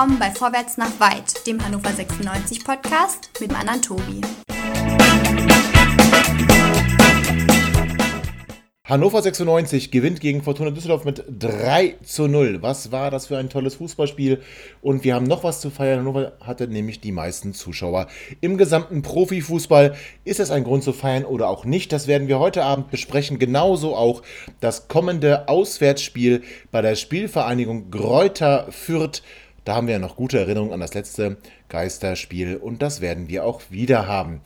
willkommen bei Vorwärts nach Weit, dem Hannover 96 Podcast mit Anna Tobi. Hannover 96 gewinnt gegen Fortuna Düsseldorf mit 3 zu 0. Was war das für ein tolles Fußballspiel? Und wir haben noch was zu feiern. Hannover hatte nämlich die meisten Zuschauer. Im gesamten Profifußball ist es ein Grund zu feiern oder auch nicht. Das werden wir heute Abend besprechen. Genauso auch das kommende Auswärtsspiel bei der Spielvereinigung Gräuter Fürth. Da haben wir ja noch gute Erinnerungen an das letzte Geisterspiel und das werden wir auch wieder haben.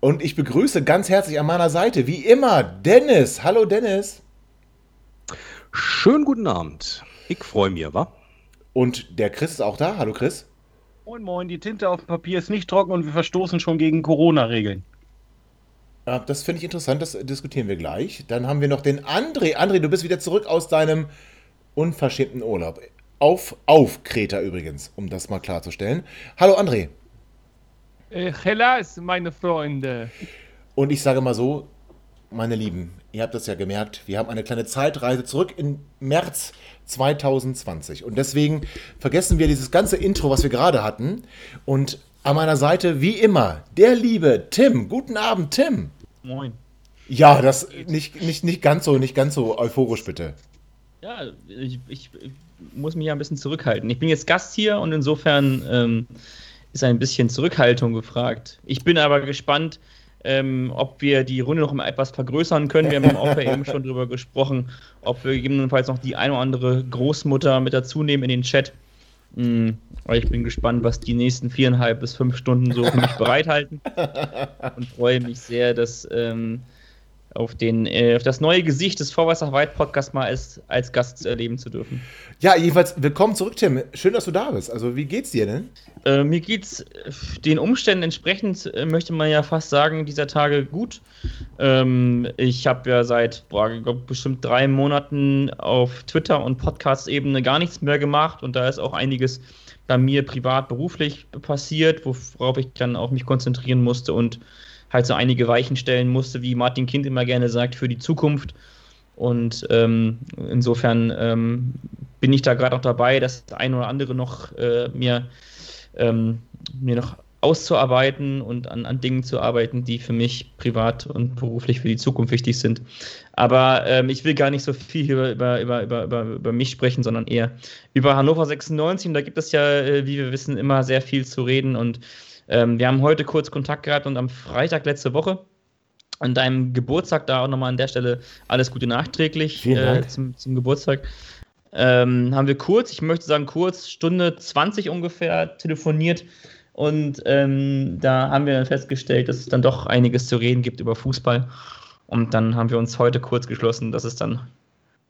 Und ich begrüße ganz herzlich an meiner Seite, wie immer, Dennis. Hallo Dennis. Schönen guten Abend. Ich freue mich, wa? Und der Chris ist auch da. Hallo Chris. Moin Moin, die Tinte auf dem Papier ist nicht trocken und wir verstoßen schon gegen Corona-Regeln. Das finde ich interessant, das diskutieren wir gleich. Dann haben wir noch den André. André, du bist wieder zurück aus deinem unverschämten Urlaub. Auf, auf Kreta übrigens, um das mal klarzustellen. Hallo André. Äh, Hellas, meine Freunde. Und ich sage mal so, meine Lieben, ihr habt das ja gemerkt, wir haben eine kleine Zeitreise zurück in März 2020. Und deswegen vergessen wir dieses ganze Intro, was wir gerade hatten. Und an meiner Seite, wie immer, der liebe Tim. Guten Abend, Tim. Moin. Ja, das nicht, nicht, nicht ganz so, nicht ganz so euphorisch, bitte. Ja, ich, ich, ich muss mich ja ein bisschen zurückhalten. Ich bin jetzt Gast hier und insofern ähm, ist ein bisschen Zurückhaltung gefragt. Ich bin aber gespannt, ähm, ob wir die Runde noch etwas vergrößern können. Wir haben im Aufwärts eben schon darüber gesprochen, ob wir gegebenenfalls noch die eine oder andere Großmutter mit dazu nehmen in den Chat. Mhm. Ich bin gespannt, was die nächsten viereinhalb bis fünf Stunden so für mich bereithalten. Und freue mich sehr, dass ähm, auf, den, äh, auf das neue Gesicht des Vorwärts nach Weit Podcast mal als, als Gast erleben zu dürfen. Ja, jedenfalls willkommen zurück, Tim. Schön, dass du da bist. Also, wie geht's dir denn? Äh, mir geht's den Umständen entsprechend, äh, möchte man ja fast sagen, dieser Tage gut. Ähm, ich habe ja seit boah, glaub, bestimmt drei Monaten auf Twitter und Podcast-Ebene gar nichts mehr gemacht und da ist auch einiges bei mir privat, beruflich passiert, worauf ich dann auch mich konzentrieren musste und halt so einige Weichen stellen musste, wie Martin Kind immer gerne sagt, für die Zukunft. Und ähm, insofern ähm, bin ich da gerade auch dabei, das eine oder andere noch äh, mir, ähm, mir noch auszuarbeiten und an, an Dingen zu arbeiten, die für mich privat und beruflich für die Zukunft wichtig sind. Aber ähm, ich will gar nicht so viel über, über, über, über, über mich sprechen, sondern eher über Hannover 96. Und da gibt es ja, äh, wie wir wissen, immer sehr viel zu reden. Und ähm, wir haben heute kurz Kontakt gehabt und am Freitag letzte Woche an deinem Geburtstag, da auch nochmal an der Stelle alles Gute nachträglich äh, zum, zum, Geburtstag. Ähm, haben wir kurz, ich möchte sagen kurz, Stunde 20 ungefähr telefoniert und ähm, da haben wir dann festgestellt, dass es dann doch einiges zu reden gibt über Fußball. Und dann haben wir uns heute kurz geschlossen, dass es dann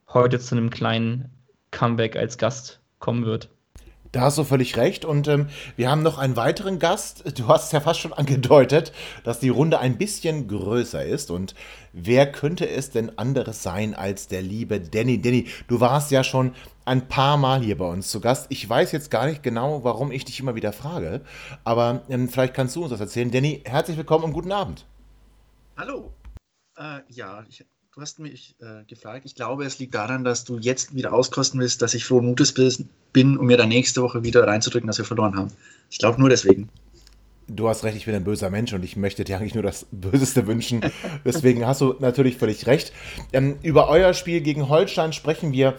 heute zu einem kleinen Comeback als Gast kommen wird. Da hast du völlig recht. Und ähm, wir haben noch einen weiteren Gast. Du hast ja fast schon angedeutet, dass die Runde ein bisschen größer ist. Und wer könnte es denn anderes sein als der liebe Danny? Danny, du warst ja schon ein paar Mal hier bei uns zu Gast. Ich weiß jetzt gar nicht genau, warum ich dich immer wieder frage. Aber ähm, vielleicht kannst du uns das erzählen. Danny, herzlich willkommen und guten Abend. Hallo. Äh, ja, ich Du hast mich äh, gefragt. Ich glaube, es liegt daran, dass du jetzt wieder auskosten willst, dass ich frohen Mutes bin, um mir dann nächste Woche wieder reinzudrücken, dass wir verloren haben. Ich glaube nur deswegen. Du hast recht, ich bin ein böser Mensch und ich möchte dir eigentlich nur das Böseste wünschen. Deswegen hast du natürlich völlig recht. Ähm, über euer Spiel gegen Holstein sprechen wir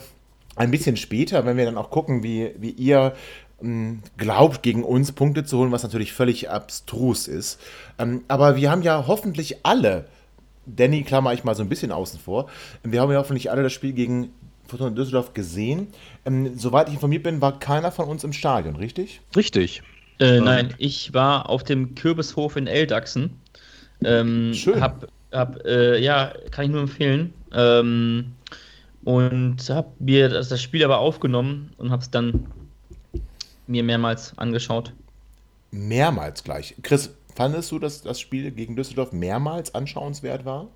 ein bisschen später, wenn wir dann auch gucken, wie, wie ihr ähm, glaubt, gegen uns Punkte zu holen, was natürlich völlig abstrus ist. Ähm, aber wir haben ja hoffentlich alle Danny klammer ich mal so ein bisschen außen vor. Wir haben ja hoffentlich alle das Spiel gegen Fortuna Düsseldorf gesehen. Ähm, soweit ich informiert bin, war keiner von uns im Stadion, richtig? Richtig. Äh, nein, ich war auf dem Kürbishof in Eldachsen. Ähm, Schön. Hab, hab, äh, ja, kann ich nur empfehlen. Ähm, und habe mir das, das, Spiel aber aufgenommen und habe es dann mir mehrmals angeschaut. Mehrmals gleich. Chris, Fandest du, dass das Spiel gegen Düsseldorf mehrmals anschauenswert war?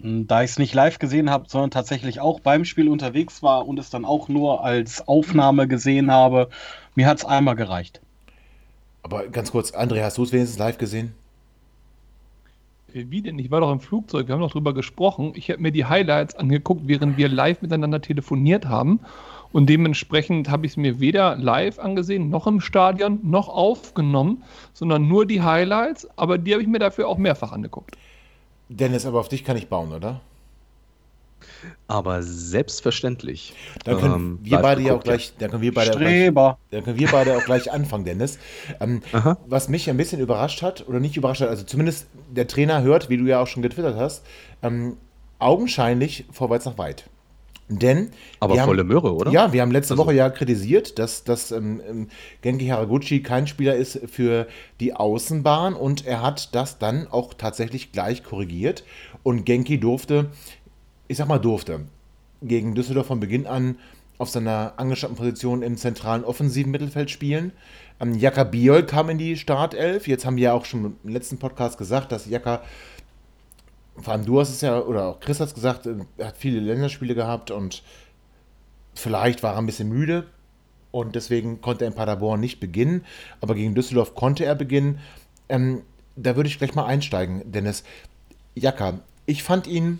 Hm, da ich es nicht live gesehen habe, sondern tatsächlich auch beim Spiel unterwegs war und es dann auch nur als Aufnahme gesehen habe, mir hat es einmal gereicht. Aber ganz kurz, André, hast du es wenigstens live gesehen? Äh, wie denn? Ich war doch im Flugzeug, wir haben doch drüber gesprochen. Ich habe mir die Highlights angeguckt, während wir live miteinander telefoniert haben Und dementsprechend habe ich es mir weder live angesehen, noch im Stadion, noch aufgenommen, sondern nur die Highlights. Aber die habe ich mir dafür auch mehrfach angeguckt. Dennis, aber auf dich kann ich bauen, oder? Aber selbstverständlich. Dann können Ähm, wir beide ja auch gleich, dann können wir beide auch gleich, Streber. dann können wir beide auch gleich anfangen, Dennis. Ähm, was mich ein bisschen überrascht hat, oder nicht überrascht hat, also zumindest der Trainer hört, wie du ja auch schon getwittert hast, ähm, augenscheinlich vorwärts nach weit. Denn Aber wir haben- volle Möhre, oder? Ja, wir haben letzte Also- Woche ja kritisiert, dass, dass ähm, ähm, Genki Haraguchi kein Spieler ist für die Außenbahn und er hat das dann auch tatsächlich gleich korrigiert und Genki durfte, ich sag mal durfte, gegen Düsseldorf von Beginn an auf seiner angestammten Position im zentralen offensiven Mittelfeld spielen. Ähm, Jaka Biol kam in die Startelf. Jetzt haben wir ja auch schon im letzten Podcast gesagt, dass Jaka vor allem du hast es ja, oder auch Chris hat es gesagt, äh, er hat viele Länderspiele gehabt und vielleicht war er ein bisschen müde und deswegen konnte er in Paderborn nicht beginnen, aber gegen Düsseldorf konnte er beginnen. Ähm, da würde ich gleich mal einsteigen, Dennis. Jaka, ich fand ihn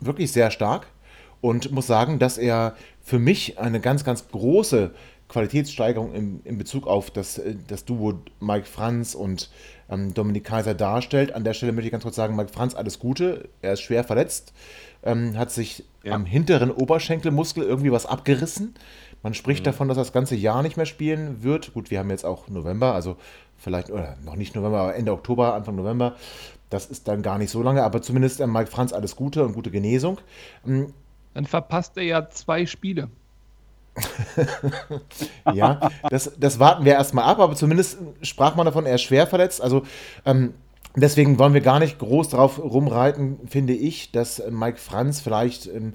wirklich sehr stark und muss sagen, dass er für mich eine ganz, ganz große Qualitätssteigerung in, in Bezug auf das, äh, das Duo Mike Franz und ähm, Dominik Kaiser darstellt. An der Stelle möchte ich ganz kurz sagen, Mike Franz, alles Gute. Er ist schwer verletzt, ähm, hat sich Ja. am hinteren Oberschenkelmuskel irgendwie was abgerissen. Man spricht davon, dass er das ganze Jahr nicht mehr spielen wird. Gut, wir haben jetzt auch November, also vielleicht, oder noch nicht November, aber Ende Oktober, Anfang November. Das ist dann gar nicht so lange, aber zumindest äh, Mike Franz alles Gute und gute Genesung. Ähm, Dann verpasst er ja zwei Spiele. Ja, das, das warten wir erstmal ab, aber zumindest sprach man davon, er ist schwer verletzt. Also ähm, deswegen wollen wir gar nicht groß drauf rumreiten, finde ich, dass Mike Franz vielleicht ähm,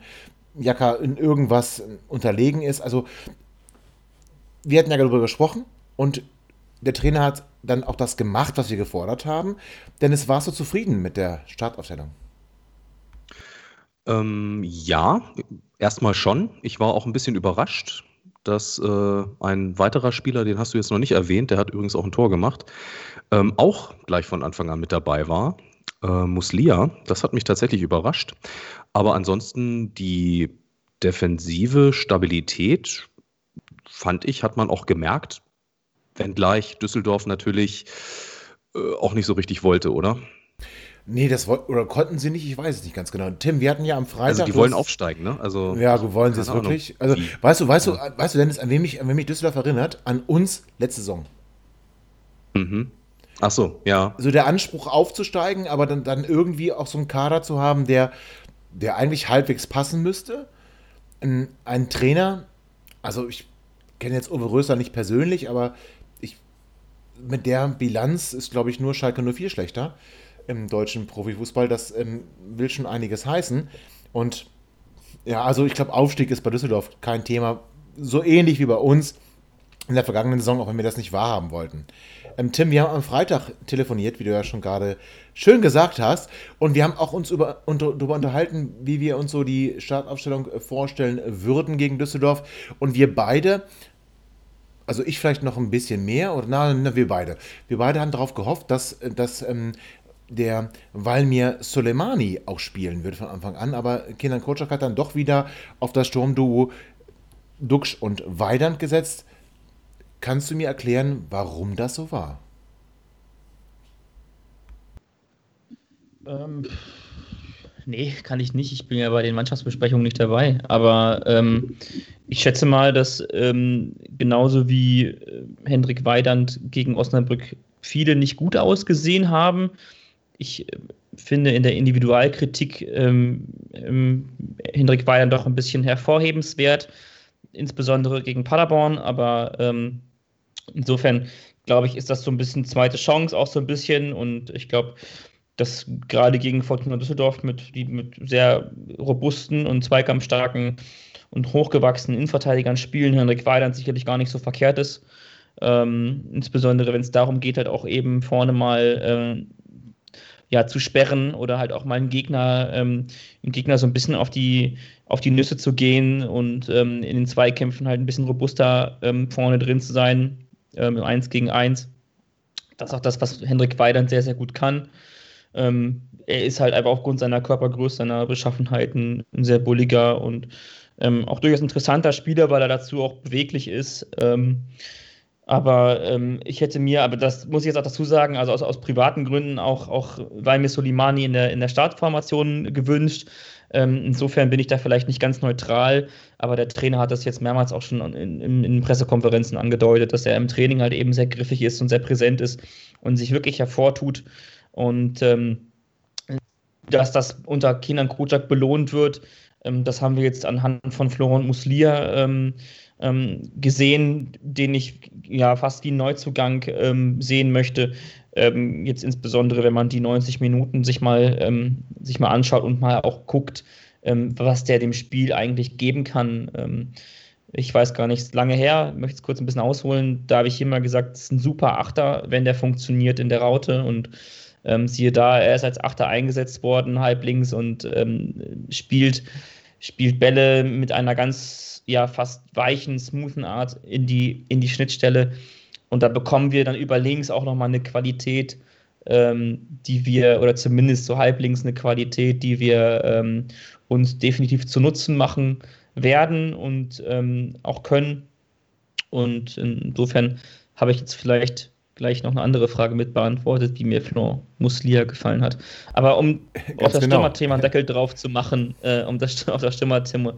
Jaka in irgendwas unterlegen ist. Also wir hatten ja darüber gesprochen und der Trainer hat dann auch das gemacht, was wir gefordert haben. Dennis, warst du zufrieden mit der Startaufstellung? Ähm, ja, erstmal schon. Ich war auch ein bisschen überrascht, dass äh, ein weiterer Spieler, den hast du jetzt noch nicht erwähnt, der hat übrigens auch ein Tor gemacht, ähm, auch gleich von Anfang an mit dabei war. Äh, Muslia, das hat mich tatsächlich überrascht. Aber ansonsten die defensive Stabilität, fand ich, hat man auch gemerkt, wenngleich Düsseldorf natürlich äh, auch nicht so richtig wollte, oder? Nee, das woll- oder konnten sie nicht, ich weiß es nicht ganz genau. Tim, wir hatten ja am Freitag. Also die wollen aufsteigen, ne? Also Ja, wollen sie es wirklich? Also, Wie? weißt du, weißt du, weißt du, Dennis, an wen mich, an wen mich Düsseldorf erinnert? An uns letzte Saison. Mhm. Ach so, ja. So der Anspruch aufzusteigen, aber dann, dann irgendwie auch so einen Kader zu haben, der, der eigentlich halbwegs passen müsste. Ein, ein Trainer, also ich kenne jetzt Uwe Röser nicht persönlich, aber ich, mit der Bilanz ist, glaube ich, nur Schalke 04 schlechter im deutschen Profifußball. Das ähm, will schon einiges heißen. Und ja, also ich glaube, Aufstieg ist bei Düsseldorf kein Thema. So ähnlich wie bei uns in der vergangenen Saison, auch wenn wir das nicht wahrhaben wollten. Ähm, Tim, wir haben am Freitag telefoniert, wie du ja schon gerade schön gesagt hast. Und wir haben auch uns über, unter, darüber unterhalten, wie wir uns so die Startaufstellung äh, vorstellen würden gegen Düsseldorf. Und wir beide, also ich vielleicht noch ein bisschen mehr, oder na, na wir beide. Wir beide haben darauf gehofft, dass, äh, dass ähm, der Valmir Soleimani auch spielen wird von Anfang an. Aber Kenan Kocak hat dann doch wieder auf das Sturmduo Duxch und Weidand gesetzt. Kannst du mir erklären, warum das so war? Ähm, nee, kann ich nicht. Ich bin ja bei den Mannschaftsbesprechungen nicht dabei. Aber ähm, ich schätze mal, dass ähm, genauso wie äh, Hendrik Weidand gegen Osnabrück viele nicht gut ausgesehen haben. Ich äh, finde in der Individualkritik ähm, ähm, Hendrik Weidand doch ein bisschen hervorhebenswert, insbesondere gegen Paderborn. Aber ähm, insofern glaube ich, ist das so ein bisschen zweite Chance auch so ein bisschen. Und ich glaube, dass gerade gegen Fortuna Düsseldorf mit, die mit sehr robusten und zweikampfstarken und hochgewachsenen Innenverteidigern spielen, Henrik Weidand sicherlich gar nicht so verkehrt ist. Ähm, insbesondere wenn es darum geht, halt auch eben vorne mal ähm, ja, zu sperren oder halt auch mal einen Gegner, ähm, einen Gegner so ein bisschen auf die, auf die Nüsse zu gehen und ähm, in den Zweikämpfen halt ein bisschen robuster ähm, vorne drin zu sein, ähm, 1 gegen 1. Das ist auch das, was Hendrik Weidand sehr, sehr gut kann. Ähm, er ist halt einfach aufgrund seiner Körpergröße, seiner Beschaffenheiten ein sehr bulliger und ähm, auch durchaus interessanter Spieler, weil er dazu auch beweglich ist. Ähm, aber ähm, ich hätte mir, aber das muss ich jetzt auch dazu sagen, also aus, aus privaten Gründen auch, auch weil mir Solimani in der, in der Startformation gewünscht. Ähm, insofern bin ich da vielleicht nicht ganz neutral, aber der Trainer hat das jetzt mehrmals auch schon in, in, in, Pressekonferenzen angedeutet, dass er im Training halt eben sehr griffig ist und sehr präsent ist und sich wirklich hervortut. Und ähm, dass das unter Kindern Kocak belohnt wird, ähm, das haben wir jetzt anhand von Florent Muslia ähm, gesehen, den ich ja fast wie einen Neuzugang ähm, sehen möchte. Ähm, jetzt insbesondere, wenn man die 90 Minuten sich mal, ähm, sich mal anschaut und mal auch guckt, ähm, was der dem Spiel eigentlich geben kann. Ähm, ich weiß gar nicht, lange her, möchte es kurz ein bisschen ausholen. Da habe ich immer gesagt, es ist ein super Achter, wenn der funktioniert in der Raute und siehe da, er ist als Achter eingesetzt worden, halb links und spielt, spielt Bälle mit einer ganz ja fast weichen, smoothen Art in die, in die Schnittstelle. Und da bekommen wir dann über links auch nochmal eine Qualität, ähm, die wir, oder zumindest so halblinks eine Qualität, die wir ähm, uns definitiv zu Nutzen machen werden und ähm, auch können. Und insofern habe ich jetzt vielleicht gleich noch eine andere Frage mit beantwortet, wie mir Florent Muslia gefallen hat. Aber um auf das genau. Stürmerthema Deckel drauf zu machen, äh, um das, auf das Stürmerthema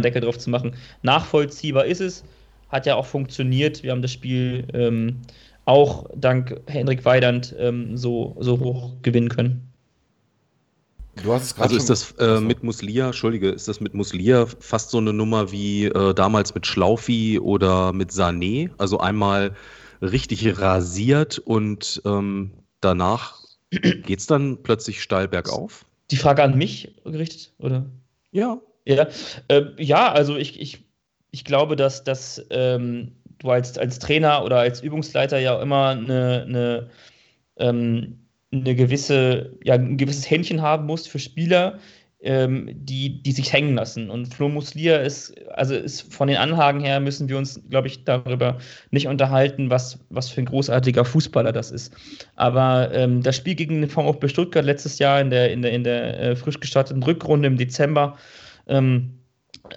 Deckel drauf zu machen, nachvollziehbar ist es, hat ja auch funktioniert. Wir haben das Spiel ähm, auch dank Hendrik Weidand ähm, so, so hoch gewinnen können. Du hast es also ist das äh, mit Muslia, Entschuldige, ist das mit Muslia fast so eine Nummer wie äh, damals mit Schlaufi oder mit Sané? Also einmal richtig rasiert und ähm, danach geht es dann plötzlich steil bergauf? Die Frage an mich gerichtet, oder? Ja. Ja, äh, ja also ich, ich, ich glaube, dass, dass ähm, du als, als Trainer oder als Übungsleiter ja immer eine, eine, ähm, eine gewisse, ja, ein gewisses Händchen haben musst für Spieler, ähm, die, die sich hängen lassen. Und Flo Muslia ist, also ist von den Anhagen her müssen wir uns, glaube ich, darüber nicht unterhalten, was, was für ein großartiger Fußballer das ist. Aber ähm, das Spiel gegen den VfB Stuttgart letztes Jahr in der, in der, in der äh, frisch gestarteten Rückrunde im Dezember, ähm,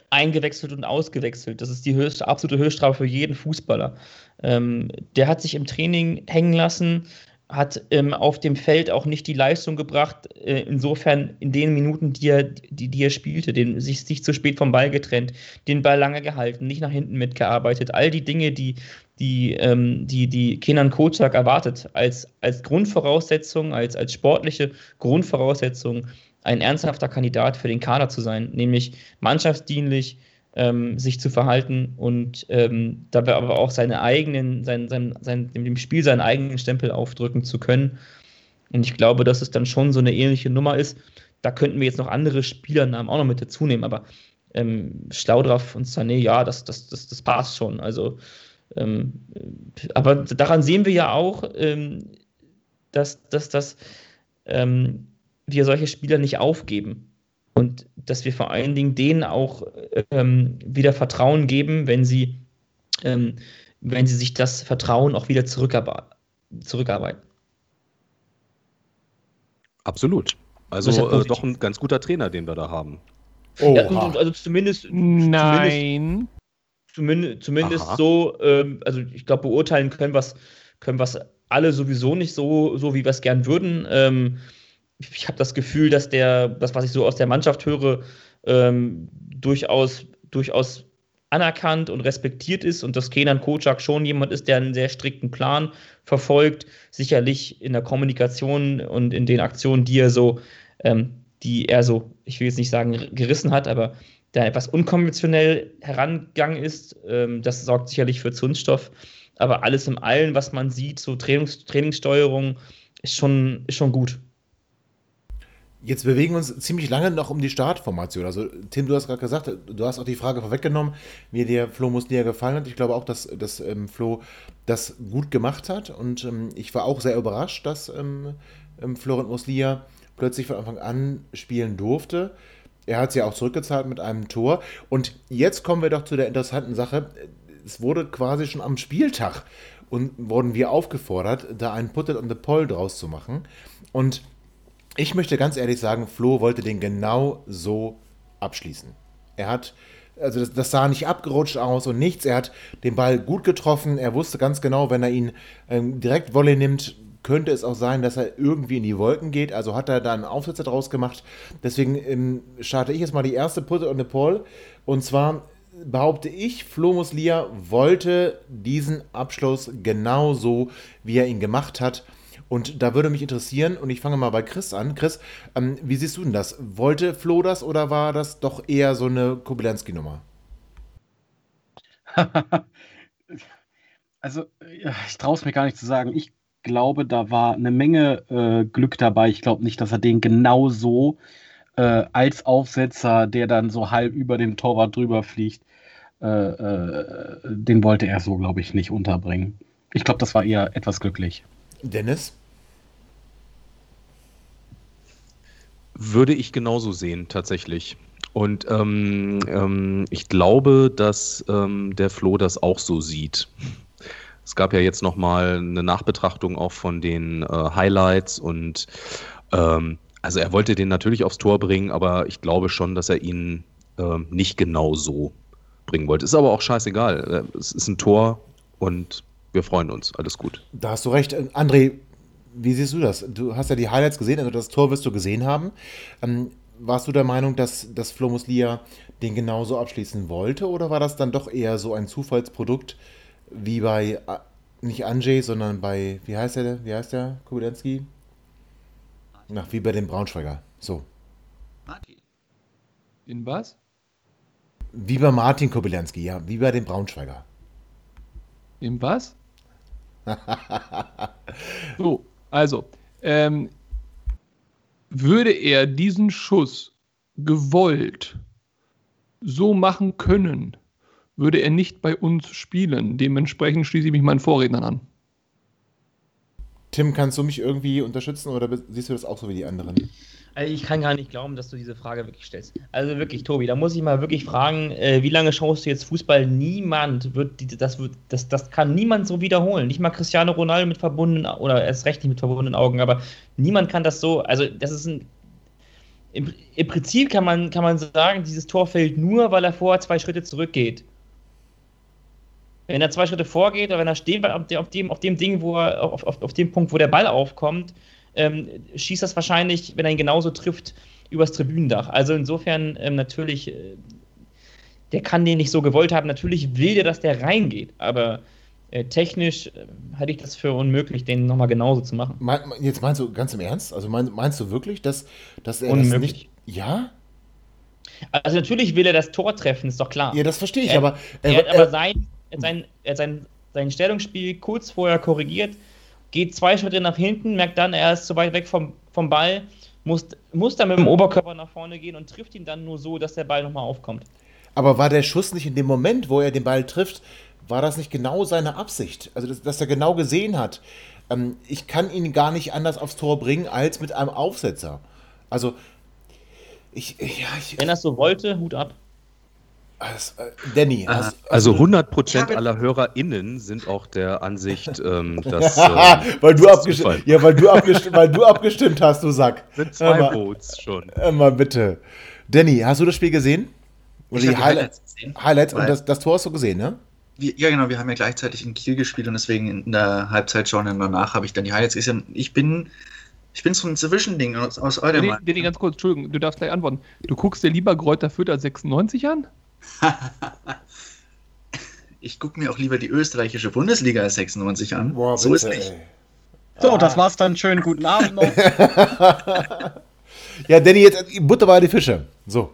eingewechselt und ausgewechselt. Das ist die höchste, absolute Höchststrafe für jeden Fußballer. Ähm, der hat sich im Training hängen lassen, hat ähm, auf dem Feld auch nicht die Leistung gebracht, äh, insofern in den Minuten, die er, die, die er spielte, den, sich, sich zu spät vom Ball getrennt, den Ball lange gehalten, nicht nach hinten mitgearbeitet, all die Dinge, die, die, ähm, die, die Kenan Kocak erwartet, als, als Grundvoraussetzung, als, als sportliche Grundvoraussetzung, ein ernsthafter Kandidat für den Kader zu sein, nämlich mannschaftsdienlich, ähm, sich zu verhalten und ähm, dabei aber auch seine eigenen, sein, sein, sein, dem Spiel seinen eigenen Stempel aufdrücken zu können. Und ich glaube, dass es dann schon so eine ähnliche Nummer ist. Da könnten wir jetzt noch andere Spielernamen auch noch mit dazu nehmen, aber ähm, Schlaudraff und Sané, ja, das, das, das, das passt schon. Also, ähm, aber daran sehen wir ja auch, ähm, dass, dass, dass ähm, wir solche Spieler nicht aufgeben. Und dass wir vor allen Dingen denen auch ähm, wieder Vertrauen geben, wenn sie, ähm, wenn sie sich das Vertrauen auch wieder zurückarbeiten. Absolut. Also äh, doch ein ganz guter Trainer, den wir da haben. Oh, ja, also zumindest. Nein. Zumindest, zumindest so, ähm, also ich glaube, beurteilen können wir können alle sowieso nicht so, so wie wir es gern würden. Ähm, ich habe das Gefühl, dass der, das, was ich so aus der Mannschaft höre, ähm, durchaus, durchaus anerkannt und respektiert ist und dass Kenan Kocak schon jemand ist, der einen sehr strikten Plan verfolgt, sicherlich in der Kommunikation und in den Aktionen, die er so, ähm, die er so, ich will jetzt nicht sagen gerissen hat, aber der etwas unkonventionell herangegangen ist, ähm, das sorgt sicherlich für Zündstoff. Aber alles im Allen, was man sieht, so Trainings, Trainingssteuerung, ist schon, ist schon gut. Jetzt bewegen wir uns ziemlich lange noch um die Startformation. Also, Tim, du hast gerade gesagt, du hast auch die Frage vorweggenommen, wie dir Flo Muslia gefallen hat. Ich glaube auch, dass, dass ähm, Flo das gut gemacht hat. Und ähm, ich war auch sehr überrascht, dass ähm, ähm Florent Muslia plötzlich von Anfang an spielen durfte. Er hat sie auch zurückgezahlt mit einem Tor. Und jetzt kommen wir doch zu der interessanten Sache. Es wurde quasi schon am Spieltag und wurden wir aufgefordert, da einen it on the Poll draus zu machen. Und Ich möchte ganz ehrlich sagen, Flo wollte den genau so abschließen. Er hat, also das, das, sah nicht abgerutscht aus und nichts. Er hat den Ball gut getroffen. Er wusste ganz genau, wenn er ihn ähm, direkt Volley nimmt, könnte es auch sein, dass er irgendwie in die Wolken geht. Also hat er da einen Aufsetzer draus gemacht. Deswegen ähm, starte ich jetzt mal die erste Putte on the Pole. Und zwar behaupte ich, Flo Muslia wollte diesen Abschluss genauso, wie er ihn gemacht hat. Und da würde mich interessieren, und ich fange mal bei Chris an. Chris, ähm, wie siehst du denn das? Wollte Flo das oder war das doch eher so eine Kubilanski-Nummer? also, ich traue es mir gar nicht zu sagen. Ich glaube, da war eine Menge äh, Glück dabei. Ich glaube nicht, dass er den genau so äh, als Aufsetzer, der dann so halb über dem Torwart drüber fliegt, äh, äh den wollte er so, glaube ich, nicht unterbringen. Ich glaube, das war eher etwas glücklich. Dennis? Würde ich genauso sehen, tatsächlich. Und ähm, ähm, ich glaube, dass ähm, der Flo das auch so sieht. Es gab ja jetzt nochmal eine Nachbetrachtung auch von den äh, Highlights und ähm, also er wollte den natürlich aufs Tor bringen, aber ich glaube schon, dass er ihn äh, nicht genau so bringen wollte. Ist aber auch scheißegal. Äh, es ist ein Tor und wir freuen uns. Alles gut. Da hast du recht. Äh, André, wie siehst du das? Du hast ja die Highlights gesehen, also das Tor wirst du gesehen haben. Ähm, warst du der Meinung, dass, dass Flo Muslia den genauso abschließen wollte oder war das dann doch eher so ein Zufallsprodukt wie bei, äh, nicht Anjay, sondern bei, wie heißt der, wie heißt der, Kubilenski? Ach, wie bei dem Braunschweiger. So. Martin. In was? Wie bei Martin Kobylanski, ja, wie bei dem Braunschweiger. Im was? so, also, ähm, würde er diesen Schuss gewollt so machen können, würde er nicht bei uns spielen. Dementsprechend schließe ich mich meinen Vorrednern an. Tim, kannst du mich irgendwie unterstützen oder siehst du das auch so wie die anderen? Also ich kann gar nicht glauben, dass du diese Frage wirklich stellst. Also wirklich, Tobi, da muss ich mal wirklich fragen, äh, wie lange schaust du jetzt Fußball? Niemand wird, das, wird das, das kann niemand so wiederholen. Nicht mal Cristiano Ronaldo mit verbundenen, oder erst recht nicht mit verbundenen Augen, aber niemand kann das so, also das ist ein, im, im Prinzip kann man, kann man sagen, dieses Tor fällt nur, weil er vorher zwei Schritte zurückgeht. Wenn er zwei Schritte vorgeht oder wenn er stehen bleibt auf dem, auf dem Ding, wo er, auf, auf, auf dem Punkt, wo der Ball aufkommt, ähm, schießt das wahrscheinlich, wenn er ihn genauso trifft, übers Tribünendach. Also insofern ähm, natürlich, äh, der kann den nicht so gewollt haben. Natürlich will der, dass der reingeht, aber äh, technisch äh, halte ich das für unmöglich, den nochmal genauso zu machen. Mein, jetzt meinst du ganz im Ernst? Also mein, meinst du wirklich, dass, dass er unmöglich. das nicht. Ja? Also natürlich will er das Tor treffen, ist doch klar. Ja, das verstehe ich, er, aber. Er, er hat aber sein, sein, sein, sein Stellungsspiel kurz vorher korrigiert geht zwei Schritte nach hinten, merkt dann, er ist zu weit weg vom, vom Ball, muss, muss dann mit dem Oberkörper nach vorne gehen und trifft ihn dann nur so, dass der Ball nochmal aufkommt. Aber war der Schuss nicht in dem Moment, wo er den Ball trifft, war das nicht genau seine Absicht? Also, dass, dass er genau gesehen hat, ähm, ich kann ihn gar nicht anders aufs Tor bringen als mit einem Aufsetzer. Also, ich, ja, ich, Wenn er es so wollte, Hut ab. Also, Danny. Hast, also 100% aller HörerInnen sind auch der Ansicht, ähm, dass. Ähm, weil, du abgestimmt, ja, weil, du abgestimmt, weil du abgestimmt hast, du Sack. Sind zwei Votes schon. Mal bitte. Danny, hast du das Spiel gesehen? Oder die, die Highlights, gesehen. Highlights und das, das Tor hast du gesehen, ne? Wir, ja, genau. Wir haben ja gleichzeitig in Kiel gespielt und deswegen in der Halbzeit schon und danach habe ich dann die Highlights gesehen. Ich bin. Ich bin so ein Zwischending aus, aus eurem. Danny, Danny, ganz kurz, Entschuldigung, du darfst gleich antworten. Du guckst dir lieber Kräuter Fürth als 96 an? ich gucke mir auch lieber die österreichische Bundesliga als 96 an. Boah, so bitte, ist nicht. So, das war's dann. Schönen guten Abend noch. ja, Danny, jetzt Butter bei die Fische. So.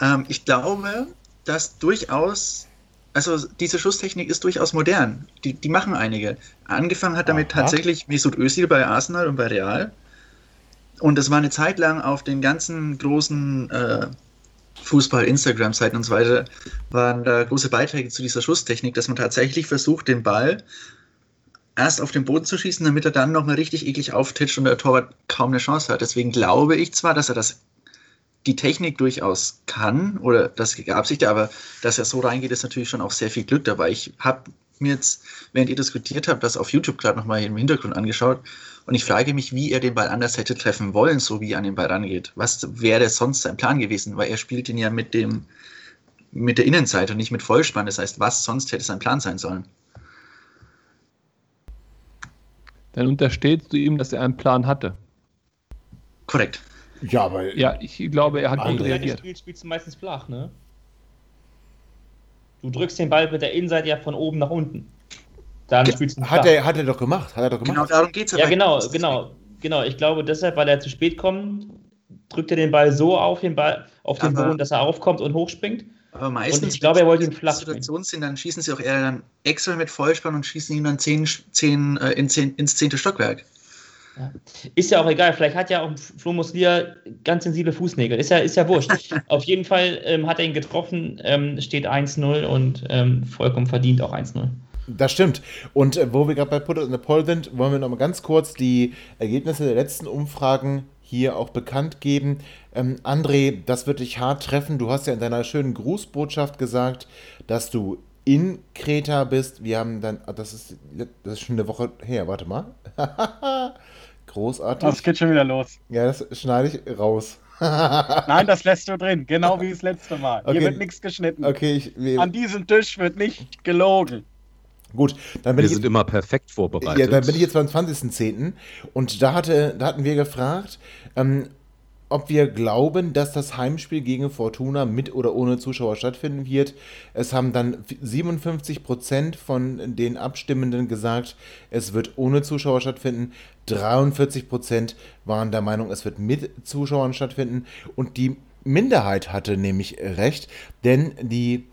Ähm, ich glaube, dass durchaus, also diese Schusstechnik ist durchaus modern. Die, die machen einige. Angefangen hat damit Aha. tatsächlich Mesut Özil bei Arsenal und bei Real. Und das war eine Zeit lang auf den ganzen großen äh, Fußball, Instagram-Seiten und so weiter, waren da große Beiträge zu dieser Schusstechnik, dass man tatsächlich versucht, den Ball erst auf den Boden zu schießen, damit er dann nochmal richtig eklig auftitscht und der Torwart kaum eine Chance hat. Deswegen glaube ich zwar, dass er das die Technik durchaus kann oder das gab sich da, aber dass er so reingeht, ist natürlich schon auch sehr viel Glück dabei. Ich habe mir jetzt, während ihr diskutiert habt, das auf YouTube gerade nochmal im Hintergrund angeschaut und ich frage mich, wie er den Ball anders hätte treffen wollen, so wie er an den Ball rangeht. Was wäre sonst sein Plan gewesen? Weil er spielt ihn ja mit dem mit der Innenseite und nicht mit Vollspann. Das heißt, was sonst hätte sein Plan sein sollen? Dann unterstellst du ihm, dass er einen Plan hatte. Korrekt. Ja, aber. Ja, ich glaube, er hat gut reagiert. spielst, spielst du meistens flach, ne? Du drückst den Ball mit der Innenseite ja von oben nach unten. Dann spielst du Hat er, hat er doch gemacht. Hat er doch gemacht. Genau darum geht es Ja, genau, genau, genau. Ich glaube deshalb, weil er zu spät kommt, drückt er den Ball so auf den Ball, auf den Aber- Boden, dass er aufkommt und hochspringt. Aber meistens, Und ich glaube, er wollte ihn wenn flach Situationen sind, dann schießen sie auch eher dann extra mit Vollspann und schießen ihn dann zehn, zehn, äh, in zehn, ins zehnte Stockwerk. Ist ja auch egal, vielleicht hat ja auch Flo Muslia ganz sensible Fußnägel. Ist ja, ist ja wurscht. Auf jeden Fall ähm, hat er ihn getroffen, ähm, steht 1-0 und ähm, vollkommen verdient auch 1-0. Das stimmt. Und äh, wo wir gerade bei Put in the Poll sind, wollen wir noch mal ganz kurz die Ergebnisse der letzten Umfragen hier auch bekannt geben. Ähm, André, das wird dich hart treffen. Du hast ja in deiner schönen Grußbotschaft gesagt, dass du in Kreta bist. Wir haben dann, ah, das ist, das ist schon eine Woche her, warte mal. Großartig. Das geht schon wieder los. ja, das schneide ich raus. Nein, das lässt du drin, genau wie das letzte Mal. Okay. Hier wird nichts geschnitten. Okay, ich, An diesem Tisch wird nicht gelogen. Gut, dann bin Wir ich sind immer perfekt vorbereitet. Ja, dann bin ich jetzt beim 20.10. Und da, hatte, da hatten wir gefragt, ähm, ob wir glauben, dass das Heimspiel gegen Fortuna mit oder ohne Zuschauer stattfinden wird. Es haben dann 57% von den Abstimmenden gesagt, es wird ohne Zuschauer stattfinden. 43% waren der Meinung, es wird mit Zuschauern stattfinden. Und die Minderheit hatte nämlich recht, denn die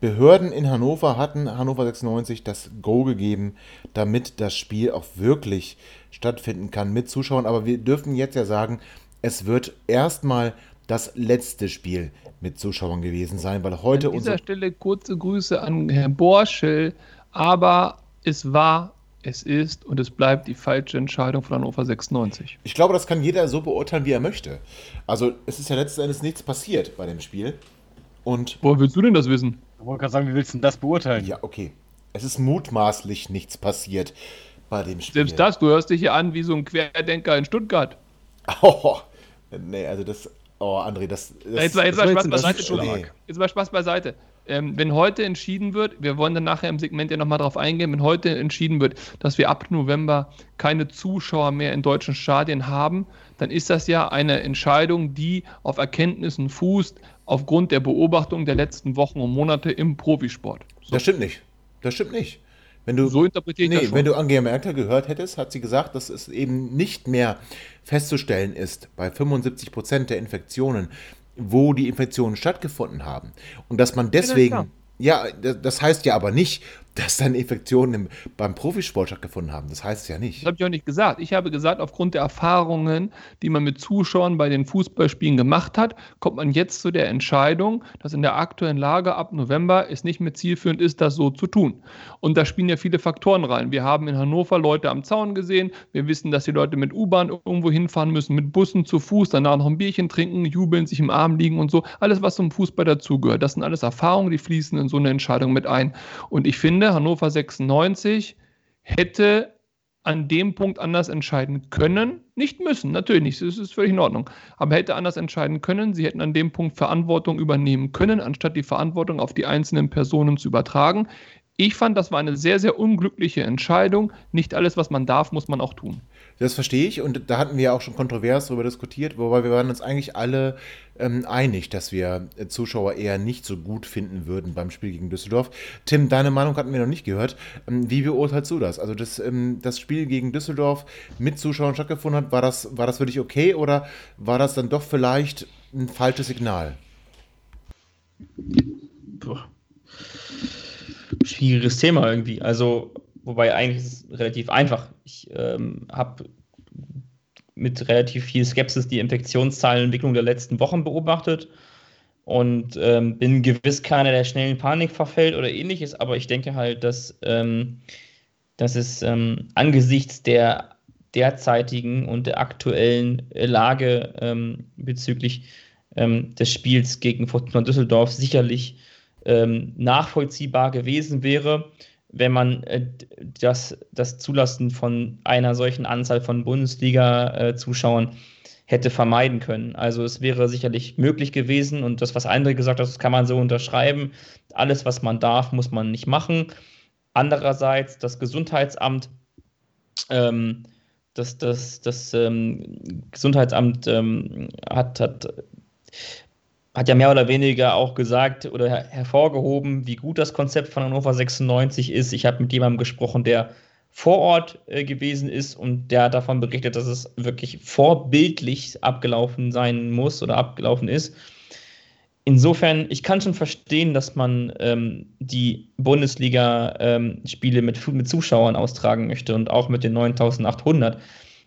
Behörden in Hannover hatten Hannover 96 das Go gegeben, damit das Spiel auch wirklich stattfinden kann mit Zuschauern. Aber wir dürfen jetzt ja sagen, es wird erstmal das letzte Spiel mit Zuschauern gewesen sein, weil heute An dieser Stelle kurze Grüße an Herrn Borschel, aber es war, es ist und es bleibt die falsche Entscheidung von Hannover 96. Ich glaube, das kann jeder so beurteilen, wie er möchte. Also es ist ja letzten Endes nichts passiert bei dem Spiel. Und Woher willst du denn das wissen? Ich wollte gerade sagen, wie willst du denn das beurteilen? ja, okay. Es ist mutmaßlich nichts passiert bei dem Spiel. Selbst das, du hörst dich hier an wie so ein Querdenker in Stuttgart. Oh, nee, also das. Oh, André, das. das Jetzt mal, jetzt mal war Spaß beiseite. Entschuldigung. Jetzt mal Spaß beiseite. Ähm, wenn heute entschieden wird, wir wollen dann nachher im Segment ja nochmal drauf eingehen, wenn heute entschieden wird, dass wir ab November keine Zuschauer mehr in deutschen Stadien haben, dann ist das ja eine Entscheidung, die auf Erkenntnissen fußt, aufgrund der Beobachtung der letzten Wochen und Monate im Profisport. So, Das stimmt nicht. Das stimmt nicht. Wenn du, so interpretiere ich nee, das schon. wenn du Angela Merkel gehört hättest, hat sie gesagt, dass es eben nicht mehr festzustellen ist bei 75 Prozent der Infektionen, wo die Infektionen stattgefunden haben. Und dass man deswegen, ja, das heißt ja aber nicht, dass dann Infektionen im, beim Profisport stattgefunden haben. Das heißt es ja nicht. Das habe ich auch nicht gesagt. Ich habe gesagt, aufgrund der Erfahrungen, die man mit Zuschauern bei den Fußballspielen gemacht hat, kommt man jetzt zu der Entscheidung, dass in der aktuellen Lage ab November es nicht mehr zielführend ist, das so zu tun. Und da spielen ja viele Faktoren rein. Wir haben in Hannover Leute am Zaun gesehen. Wir wissen, dass die Leute mit U-Bahn irgendwo hinfahren müssen, mit Bussen zu Fuß, danach noch ein Bierchen trinken, jubeln, sich im Arm liegen und so. Alles, was zum Fußball dazugehört. Das sind alles Erfahrungen, die fließen in so eine Entscheidung mit ein. Und ich finde, Hannover 96 hätte an dem Punkt anders entscheiden können. Nicht müssen, natürlich nicht, das ist völlig in Ordnung. Aber hätte anders entscheiden können. Sie hätten an dem Punkt Verantwortung übernehmen können, anstatt die Verantwortung auf die einzelnen Personen zu übertragen. Ich fand, das war eine sehr, sehr unglückliche Entscheidung. Nicht alles, was man darf, muss man auch tun. Das verstehe ich und da hatten wir auch schon kontrovers darüber diskutiert, wobei wir waren uns eigentlich alle ähm, einig, dass wir äh, Zuschauer eher nicht so gut finden würden beim Spiel gegen Düsseldorf. Tim, deine Meinung hatten wir noch nicht gehört. Ähm, wie beurteilst du das? Also das, ähm, das Spiel gegen Düsseldorf mit Zuschauern stattgefunden hat, war das, war das für dich okay oder war das dann doch vielleicht ein falsches Signal? Puh. Schwieriges Thema irgendwie. Also, wobei eigentlich ist es relativ einfach. Ich ähm, habe mit relativ viel Skepsis die Infektionszahlenentwicklung der letzten Wochen beobachtet und ähm, bin gewiss keiner, der schnell in Panik verfällt oder ähnliches, aber ich denke halt, dass, ähm, dass es ähm, angesichts der derzeitigen und der aktuellen Lage ähm, bezüglich ähm, des Spiels gegen Fortuna Düsseldorf sicherlich ähm, nachvollziehbar gewesen wäre, wenn man äh, das, das Zulassen von einer solchen Anzahl von Bundesliga-Zuschauern hätte vermeiden können. Also es wäre sicherlich möglich gewesen und das, was andere gesagt haben, das kann man so unterschreiben. Alles, was man darf, muss man nicht machen. Andererseits das Gesundheitsamt, ähm, das, das, das ähm, Gesundheitsamt ähm, hat, hat hat ja mehr oder weniger auch gesagt oder her hervorgehoben, wie gut das Konzept von Hannover 96 ist. Ich habe mit jemandem gesprochen, der vor Ort äh, gewesen ist und der hat davon berichtet, dass es wirklich vorbildlich abgelaufen sein muss oder abgelaufen ist. Insofern, ich kann schon verstehen, dass man ähm, die Bundesliga-Spiele ähm, mit, mit Zuschauern austragen möchte und auch mit den 9800.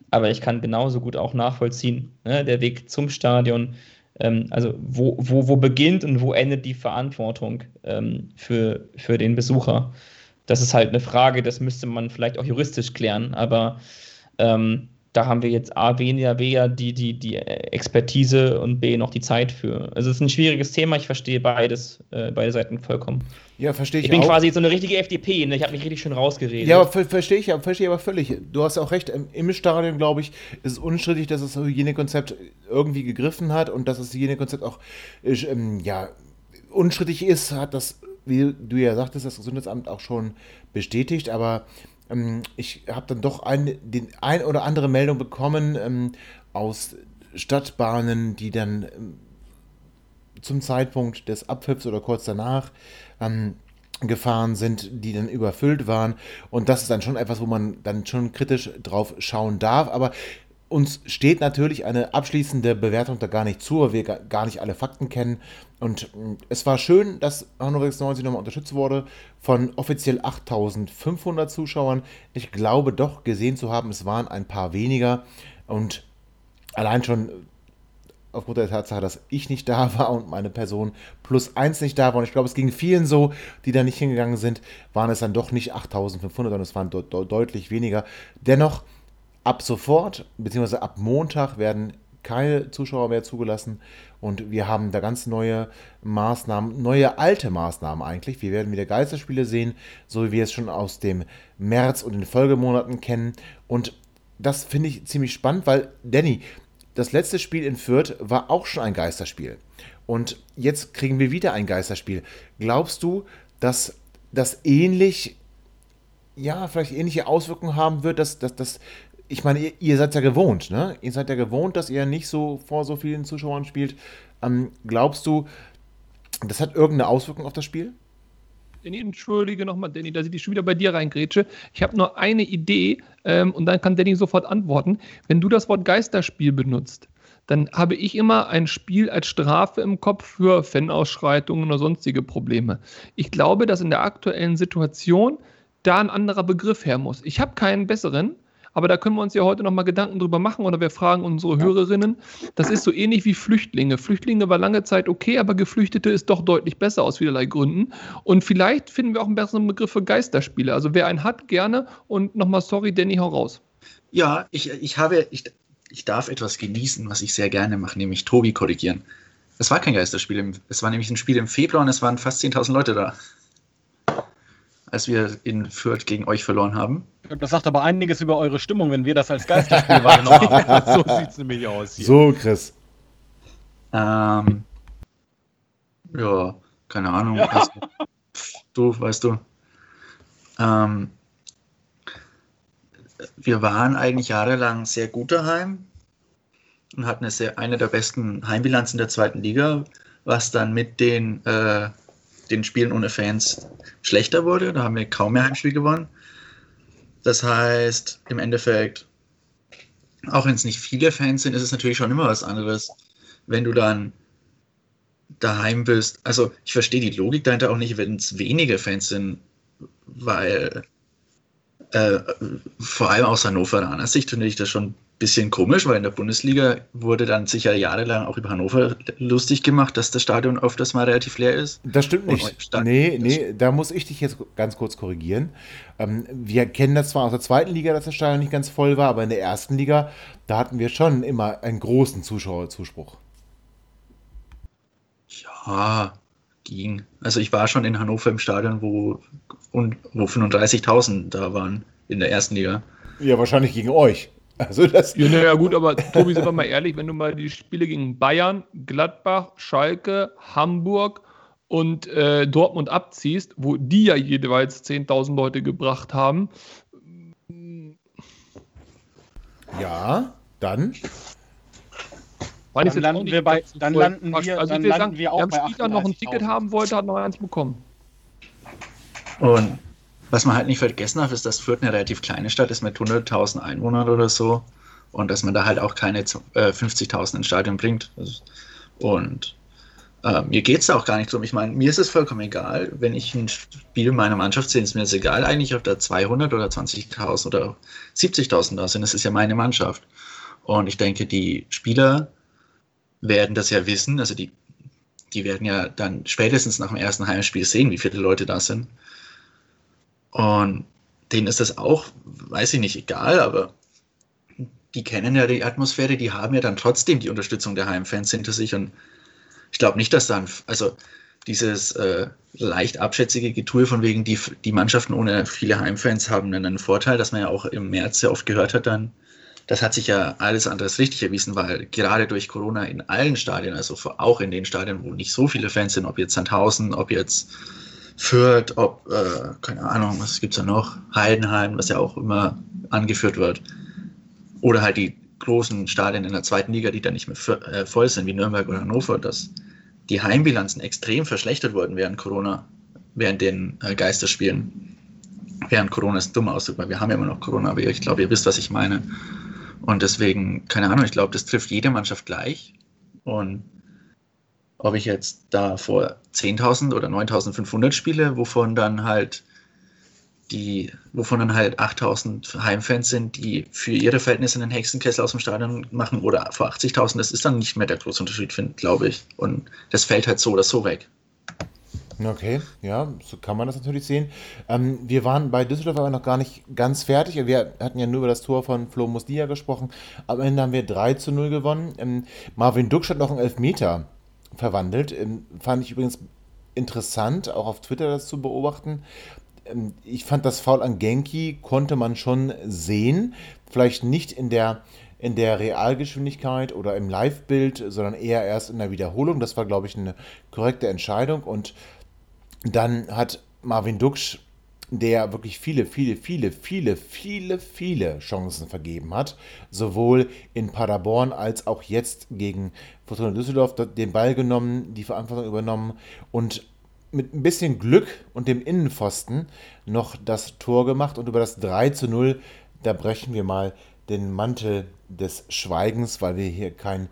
Aber ich kann genauso gut auch nachvollziehen, ne, der Weg zum Stadion, ähm, also wo, wo, wo beginnt und wo endet die Verantwortung ähm, für, für den Besucher? Das ist halt eine Frage, das müsste man vielleicht auch juristisch klären, aber ähm, da haben wir jetzt A, weniger, weniger die, die, die Expertise und B, noch die Zeit für. Also es ist ein schwieriges Thema, ich verstehe beides, äh, beide Seiten vollkommen. Ja, verstehe ich. Ich bin auch. quasi so eine richtige FDP, ne? ich habe mich richtig schön rausgeredet. Ja, aber verstehe ich, verstehe ich aber völlig. Du hast auch recht, im Stadion, glaube ich, ist es unstrittig, dass das Hygienekonzept irgendwie gegriffen hat und dass das Hygienekonzept auch ähm, ja, unstrittig ist, hat das, wie du ja sagtest, das Gesundheitsamt auch schon bestätigt, aber ähm, ich habe dann doch ein, den ein oder andere Meldung bekommen ähm, aus Stadtbahnen, die dann ähm, zum Zeitpunkt des Abpfiffs oder kurz danach ähm, gefahren sind, die dann überfüllt waren. Und das ist dann schon etwas, wo man dann schon kritisch drauf schauen darf. Aber uns steht natürlich eine abschließende Bewertung da gar nicht zu, weil wir gar nicht alle Fakten kennen. Und mm, es war schön, dass Hannover 96 nochmal unterstützt wurde von offiziell 8500 Zuschauern. Ich glaube doch gesehen zu haben, es waren ein paar weniger. Und allein schon aufgrund der Tatsache, dass ich nicht da war und meine Person plus eins nicht da war. Und ich glaube, es ging vielen so, die da nicht hingegangen sind, waren es dann doch nicht 8500, sondern es waren de de deutlich weniger. Dennoch Ab sofort, beziehungsweise ab Montag werden keine Zuschauer mehr zugelassen und wir haben da ganz neue Maßnahmen, neue alte Maßnahmen eigentlich. Wir werden wieder Geisterspiele sehen, so wie wir es schon aus dem März und den Folgemonaten kennen. Und das finde ich ziemlich spannend, weil, Danny, das letzte Spiel in Fürth war auch schon ein Geisterspiel. Und jetzt kriegen wir wieder ein Geisterspiel. Glaubst du, dass das ähnlich, ja, vielleicht ähnliche Auswirkungen haben wird, dass, dass, dass ich meine, ihr, ihr, seid ja gewohnt, ne? Ihr seid ja gewohnt, dass ihr nicht so vor so vielen Zuschauern spielt. Ähm, glaubst du, das hat irgendeine Auswirkung auf das Spiel? Danny, entschuldige nochmal, Danny, dass ich schon wieder bei dir reingrätsche. Ich habe nur eine Idee ähm, und dann kann Danny sofort antworten. Wenn du das Wort Geisterspiel benutzt, dann habe ich immer ein Spiel als Strafe im Kopf für Fanausschreitungen oder sonstige Probleme. Ich glaube, dass in der aktuellen Situation da ein anderer Begriff her muss. Ich habe keinen besseren, aber da können wir uns ja heute nochmal Gedanken drüber machen oder wir fragen unsere Hörerinnen. Das ist so ähnlich wie Flüchtlinge. Flüchtlinge war lange Zeit okay, aber Geflüchtete ist doch deutlich besser aus vielerlei Gründen. Und vielleicht finden wir auch einen besseren Begriff für Geisterspiele. Also wer einen hat, gerne. Und nochmal sorry, Danny, hau raus. Ja, ich, ich habe, ich, ich darf etwas genießen, was ich sehr gerne mache, nämlich Tobi korrigieren. Es war kein Geisterspiel, es war nämlich ein Spiel im Februar und es waren fast 10.000 Leute da als wir in Fürth gegen euch verloren haben. Das sagt aber einiges über eure Stimmung, wenn wir das als Geisterspiel wahrgenommen haben. so sieht es nämlich aus hier. So, Chris. Ähm, ja, keine Ahnung. Ja. Also, du, weißt du. Ähm, wir waren eigentlich jahrelang sehr gut daheim und hatten eine, sehr, eine der besten Heimbilanzen der zweiten Liga, was dann mit den äh, den Spielen ohne Fans schlechter wurde. Da haben wir kaum mehr Heimspiel gewonnen. Das heißt, im Endeffekt, auch wenn es nicht viele Fans sind, ist es natürlich schon immer was anderes, wenn du dann daheim bist. Also ich verstehe die Logik dahinter auch nicht, wenn es wenige Fans sind, weil äh, vor allem aus Hannoveraner Sicht finde ich das schon bisschen komisch, weil in der Bundesliga wurde dann sicher jahrelang auch über Hannover lustig gemacht, dass das Stadion öfters mal relativ leer ist. Das stimmt nicht. Nee, nee, da muss ich dich jetzt ganz kurz korrigieren. Ähm, wir kennen das zwar aus der zweiten Liga, dass das Stadion nicht ganz voll war, aber in der ersten Liga, da hatten wir schon immer einen großen Zuschauerzuspruch. Ja, ging. Also ich war schon in Hannover im Stadion, wo, wo 35.000 da waren in der ersten Liga. Ja, wahrscheinlich gegen euch. Also das Ja, naja, gut, aber Tobi, sind wir mal ehrlich, wenn du mal die Spiele gegen Bayern, Gladbach, Schalke, Hamburg und äh, Dortmund abziehst, wo die ja jeweils 10.000 Leute gebracht haben, ja, dann. Dann landen wir bei- dann voll landen wir- also dann landen sagen, wir auch wer am bei Spieltag noch ein Ticket 38.000. haben wollte, hat noch eins bekommen. Und was man halt nicht vergessen darf, ist, dass Fürth eine relativ kleine Stadt ist mit 100.000 Einwohnern oder so. Und dass man da halt auch keine äh, 50.000 ins Stadion bringt. Also, Und äh, mir geht es da auch gar nicht drum. Ich meine, mir ist es vollkommen egal, wenn ich ein Spiel meiner Mannschaft sehe, ist mir das egal eigentlich, ob da 200 oder 20.000 oder 70.000 da sind. Das ist ja meine Mannschaft. Und ich denke, die Spieler werden das ja wissen. Also die, die werden ja dann spätestens nach dem ersten Heimspiel sehen, wie viele Leute da sind. Und denen ist das auch, weiß ich nicht, egal, aber die kennen ja die Atmosphäre, die haben ja dann trotzdem die Unterstützung der Heimfans hinter sich. Und ich glaube nicht, dass dann, also dieses äh, leicht abschätzige Getue von wegen, die, die Mannschaften ohne viele Heimfans haben dann einen Vorteil, dass man ja auch im März sehr oft gehört hat dann, das hat sich ja alles anderes richtig erwiesen, weil gerade durch Corona in allen Stadien, also auch in den Stadien, wo nicht so viele Fans sind, ob jetzt Sandhausen, ob jetzt Fürth, ob, äh, keine Ahnung, was gibt's da noch, Heidenheim, was ja auch immer angeführt wird, oder halt die großen Stadien in der zweiten Liga, die dann nicht mehr für, äh, voll sind, wie Nürnberg oder Hannover, dass die Heimbilanzen extrem verschlechtert wurden während Corona, während den äh, Geisterspielen. Während Corona ist ein dummer Ausdruck, weil wir haben ja immer noch Corona, aber ich glaube, ihr wisst, was ich meine. Und deswegen, keine Ahnung, ich glaube, das trifft jede Mannschaft gleich. Und ob ich jetzt da vor 10.000 oder 9.500 spiele, wovon dann halt die, wovon dann halt 8000 Heimfans sind, die für ihre Verhältnisse einen Hexenkessel aus dem Stadion machen oder vor 80.000, das ist dann nicht mehr der große Unterschied, glaube ich. Und das fällt halt so oder so weg. Okay, ja, so kann man das natürlich sehen. Ähm, wir waren bei Düsseldorf aber noch gar nicht ganz fertig. Wir hatten ja nur über das Tor von Flo Muslia gesprochen. Am Ende haben wir 3 zu 0 gewonnen. Ähm, Marvin Duksch hat noch einen Elfmeter verwandelt. Ähm, fand ich übrigens interessant, auch auf Twitter das zu beobachten. Ähm, ich fand das Foul an Genki konnte man schon sehen. Vielleicht nicht in der, in der Realgeschwindigkeit oder im Live-Bild, sondern eher erst in der Wiederholung. Das war, glaube ich, eine korrekte Entscheidung. Und dann hat Marvin Duksch, der wirklich viele, viele, viele, viele, viele, viele Chancen vergeben hat, sowohl in Paderborn als auch jetzt gegen Fortuna Düsseldorf, den Ball genommen, die Verantwortung übernommen und mit ein bisschen Glück und dem Innenpfosten noch das Tor gemacht und über das 3 zu 0, da brechen wir mal den Mantel des Schweigens, weil wir hier kein,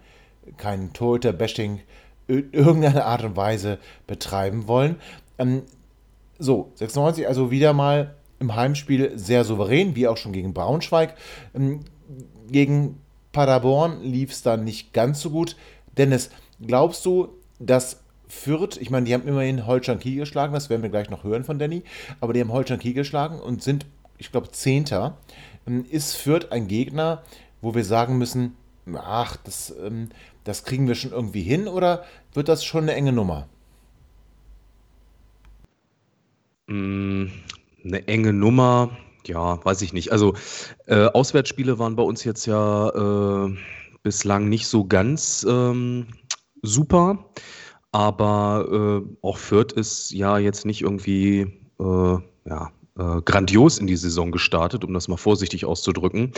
kein Torhüter-Bashing in irgendeiner Art und Weise betreiben wollen. Ähm, so, 96 also wieder mal im Heimspiel sehr souverän, wie auch schon gegen Braunschweig. Ähm, gegen Paderborn lief es dann nicht ganz so gut. Dennis, glaubst du, dass Fürth, ich meine, die haben immerhin Holstein Kiel geschlagen, das werden wir gleich noch hören von Danny, aber die haben Holstein Kiel geschlagen und sind, ich glaube, Zehnter. Ähm, ist Fürth ein Gegner, wo wir sagen müssen, ach, das, ähm, das kriegen wir schon irgendwie hin oder wird das schon eine enge Nummer? Mm, Eine enge Nummer, ja, weiß ich nicht. Also äh, Auswärtsspiele waren bei uns jetzt ja äh, bislang nicht so ganz ähm, super, aber äh, auch Fürth ist ja jetzt nicht irgendwie äh, ja, äh, grandios in die Saison gestartet, um das mal vorsichtig auszudrücken.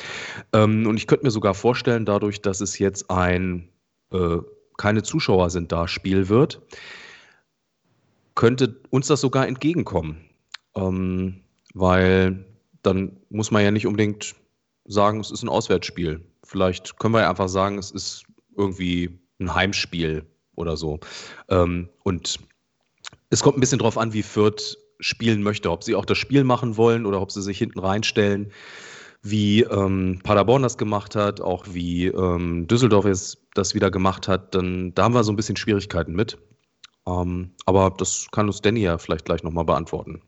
Ähm, und ich könnte mir sogar vorstellen, dadurch, dass es jetzt ein äh, keine Zuschauer sind da Spiel wird, könnte uns das sogar entgegenkommen. Ähm, weil dann muss man ja nicht unbedingt sagen, es ist ein Auswärtsspiel. Vielleicht können wir ja einfach sagen, es ist irgendwie ein Heimspiel oder so. Ähm, und es kommt ein bisschen drauf an, wie Fürth spielen möchte, ob sie auch das Spiel machen wollen oder ob sie sich hinten reinstellen, wie ähm, Paderborn das gemacht hat, auch wie ähm, Düsseldorf jetzt das wieder gemacht hat. Dann da haben wir so ein bisschen Schwierigkeiten mit. Ähm, aber das kann uns Danny ja vielleicht gleich nochmal beantworten.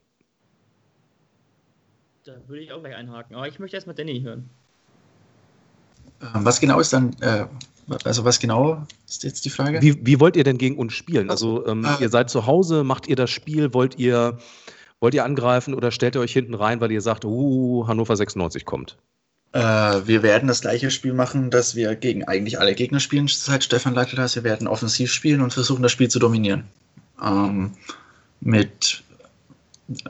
Da würde ich auch gleich einhaken. Aber ich möchte erst mal Danny hören. Ähm, Was genau ist dann, äh, Also was genau ist jetzt die Frage? Wie, wie wollt ihr denn gegen uns spielen? Also ähm, Ah. ihr seid zu Hause, macht ihr das Spiel, wollt ihr, wollt ihr angreifen oder stellt ihr euch hinten rein, weil ihr sagt, uh, Hannover 96 kommt? Äh, wir werden das gleiche Spiel machen, das wir gegen eigentlich alle Gegner spielen, seit Stefan Leitl da. Wir werden offensiv spielen und versuchen, das Spiel zu dominieren. Ähm, mit,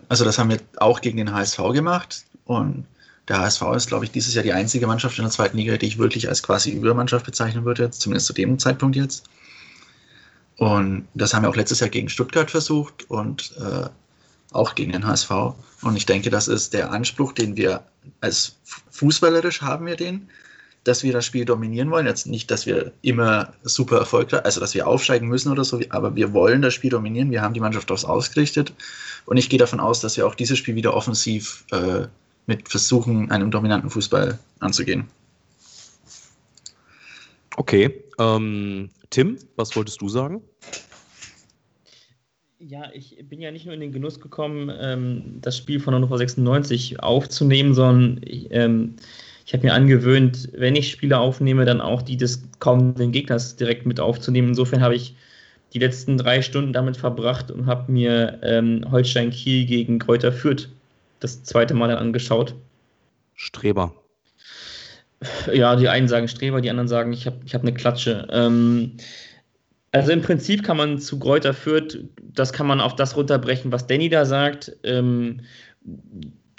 also das haben wir auch gegen den HSV gemacht und der HSV ist, glaube ich, dieses Jahr die einzige Mannschaft in der zweiten Liga, die ich wirklich als quasi Übermannschaft bezeichnen würde, zumindest zu dem Zeitpunkt jetzt. Und das haben wir auch letztes Jahr gegen Stuttgart versucht und äh, auch gegen den HSV. Und ich denke, das ist der Anspruch, den wir als fußballerisch haben wir den, dass wir das Spiel dominieren wollen. Jetzt nicht, dass wir immer super erfolgreich, also dass wir aufsteigen müssen oder so, aber wir wollen das Spiel dominieren. Wir haben die Mannschaft daraus ausgerichtet. Und ich gehe davon aus, dass wir auch dieses Spiel wieder offensiv äh, mit versuchen, einem dominanten Fußball anzugehen. Okay. Ähm, Tim, was wolltest du sagen? Ja, ich bin ja nicht nur in den Genuss gekommen, ähm, das Spiel von Hannover 96 aufzunehmen, sondern ich, ähm, ich habe mir angewöhnt, wenn ich Spiele aufnehme, dann auch die des kommenden Gegners direkt mit aufzunehmen. Insofern habe ich die letzten drei Stunden damit verbracht und habe mir ähm, Holstein Kiel gegen Kräuter Fürth das zweite Mal dann angeschaut. Streber. Ja, die einen sagen Streber, die anderen sagen, ich habe ich hab eine Klatsche. Ähm, also im Prinzip kann man zu Kräuter Fürth, das kann man auf das runterbrechen, was Danny da sagt. Ähm,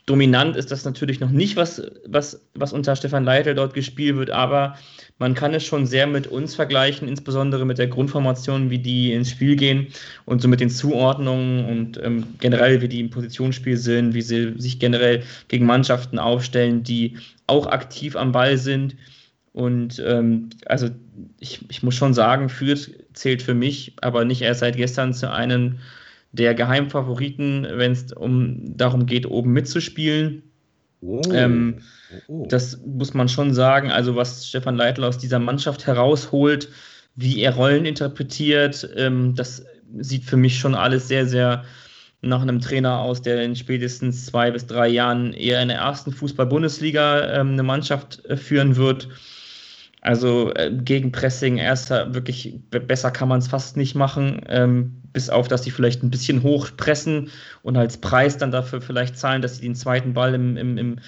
dominant ist das natürlich noch nicht, was, was, was unter Stefan Leitl dort gespielt wird, aber man kann es schon sehr mit uns vergleichen, insbesondere mit der Grundformation, wie die ins Spiel gehen und so mit den Zuordnungen und ähm, generell, wie die im Positionsspiel sind, wie sie sich generell gegen Mannschaften aufstellen, die auch aktiv am Ball sind. Und ähm, also ich, ich muss schon sagen, Fürth zählt für mich, aber nicht erst seit gestern zu einem der Geheimfavoriten, wenn es um darum geht, oben mitzuspielen. Oh. Ähm, oh. Das muss man schon sagen. Also, was Stefan Leitl aus dieser Mannschaft herausholt, wie er Rollen interpretiert, ähm, das sieht für mich schon alles sehr, sehr nach einem Trainer aus, der in spätestens zwei bis drei Jahren eher in der ersten Fußball-Bundesliga ähm, eine Mannschaft äh, führen wird. Also äh, gegen Pressing erster wirklich besser kann man es fast nicht machen, ähm, bis auf, dass sie vielleicht ein bisschen hoch pressen und als Preis dann dafür vielleicht zahlen, dass sie den zweiten Ball im, im, im,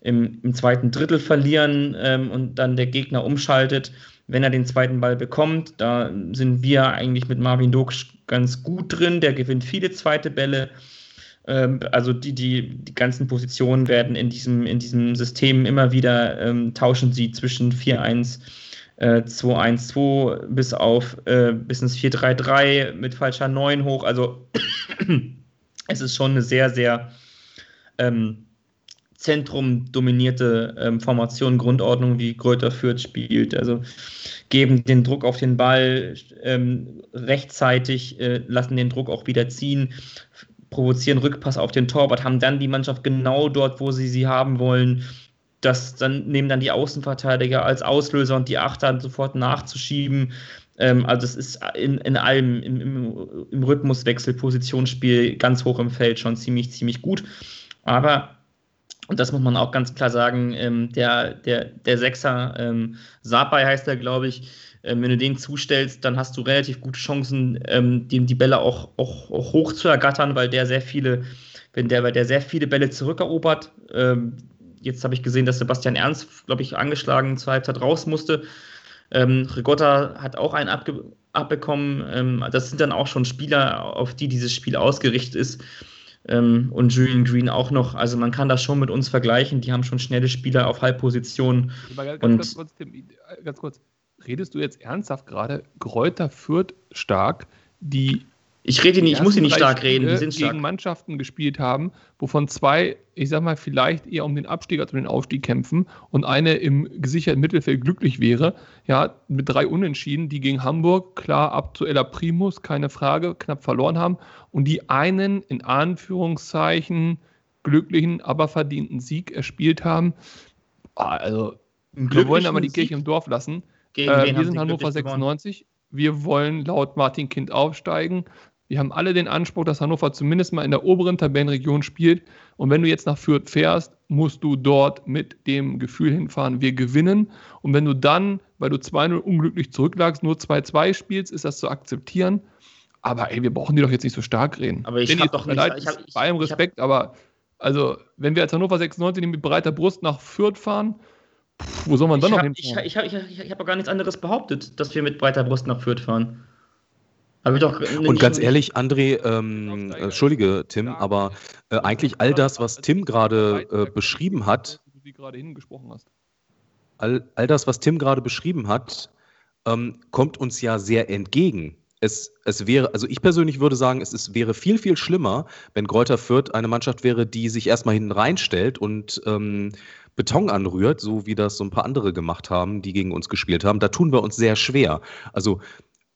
im, im zweiten Drittel verlieren ähm, und dann der Gegner umschaltet, wenn er den zweiten Ball bekommt. Da sind wir eigentlich mit Marvin Doksch ganz gut drin. Der gewinnt viele zweite Bälle. Ähm, also die, die, die ganzen Positionen werden in diesem, in diesem System immer wieder ähm, tauschen sie zwischen 4-1. 2-1-2 bis auf äh, bis ins 4-3-3 mit falscher 9 hoch. Also es ist schon eine sehr, sehr ähm, zentrumdominierte ähm, Formation, Grundordnung, wie Kräuter Fürth spielt. Also geben den Druck auf den Ball ähm, rechtzeitig, äh, lassen den Druck auch wieder ziehen, provozieren Rückpass auf den Torwart, haben dann die Mannschaft genau dort, wo sie sie haben wollen. Das dann nehmen dann die Außenverteidiger als Auslöser und die Achter sofort nachzuschieben. Ähm, also es ist in, in allem im, im, im Rhythmuswechsel, Positionsspiel ganz hoch im Feld schon ziemlich, ziemlich gut. Aber und das muss man auch ganz klar sagen, ähm, der, der, der Sechser, ähm, Sapai heißt er, glaube ich, ähm, wenn du den zustellst, dann hast du relativ gute Chancen, ähm, dem die Bälle auch, auch, auch hoch zu ergattern, weil der sehr viele, wenn der, weil der sehr viele Bälle zurückerobert. Ähm, jetzt habe ich gesehen, dass Sebastian Ernst, glaube ich, angeschlagen zur Halbzeit raus musste. Ähm, Rigotta hat auch einen abge abbekommen. Ähm, das sind dann auch schon Spieler, auf die dieses Spiel ausgerichtet ist. Ähm, und Julian Green auch noch. Also man kann das schon mit uns vergleichen. Die haben schon schnelle Spieler auf Halbposition. Ganz, ganz, kurz, Tim, ganz kurz, redest du jetzt ernsthaft gerade Kräuter Fürth stark, die Ich rede nicht, ich muss sie nicht stark reden, die sind stark. gegen Mannschaften gespielt haben, wovon zwei, ich sag mal, vielleicht eher um den Abstieg als um den Aufstieg kämpfen und eine im gesicherten Mittelfeld glücklich wäre. Ja, mit drei Unentschieden, die gegen Hamburg klar aktueller Primus, keine Frage, knapp verloren haben und die einen in Anführungszeichen glücklichen, aber verdienten Sieg erspielt haben. Ah, Also, wir wollen aber die Kirche im Dorf lassen. Gegen Äh, wir sind Hannover glücklich gewonnen? 96. Wir wollen laut Martin Kind aufsteigen. Wir haben alle den Anspruch, dass Hannover zumindest mal in der oberen Tabellenregion spielt. Und wenn du jetzt nach Fürth fährst, musst du dort mit dem Gefühl hinfahren, wir gewinnen. Und wenn du dann, weil du 2-0 unglücklich zurücklagst, nur 2-2 spielst, ist das zu akzeptieren. Aber ey, wir brauchen die doch jetzt nicht so stark reden. Aber ich Dennis, hab doch nicht- leid, ich hab- ich- bei allem Respekt, aber also, wenn wir als Hannover 96 mit breiter Brust nach Fürth fahren, pff, wo soll man dann ich noch habe hinfahren? ich, hab- ich, ich, ich hab auch gar nichts anderes behauptet, dass wir mit breiter Brust nach Fürth fahren. Habe ich doch Und ganz ehrlich, André, ähm, äh, entschuldige, Tim, aber äh, eigentlich all das, was Tim gerade äh, beschrieben hat, Wie du sie gerade hingesprochen hast. all, all das, was Tim gerade beschrieben hat, ähm, kommt uns ja sehr entgegen. Es, es wäre, also ich persönlich würde sagen, es ist, wäre viel, viel schlimmer, wenn Greuther Fürth eine Mannschaft wäre, die sich erstmal hinten reinstellt und ähm, Beton anrührt, so wie das so ein paar andere gemacht haben, die gegen uns gespielt haben. Da tun wir uns sehr schwer. Also,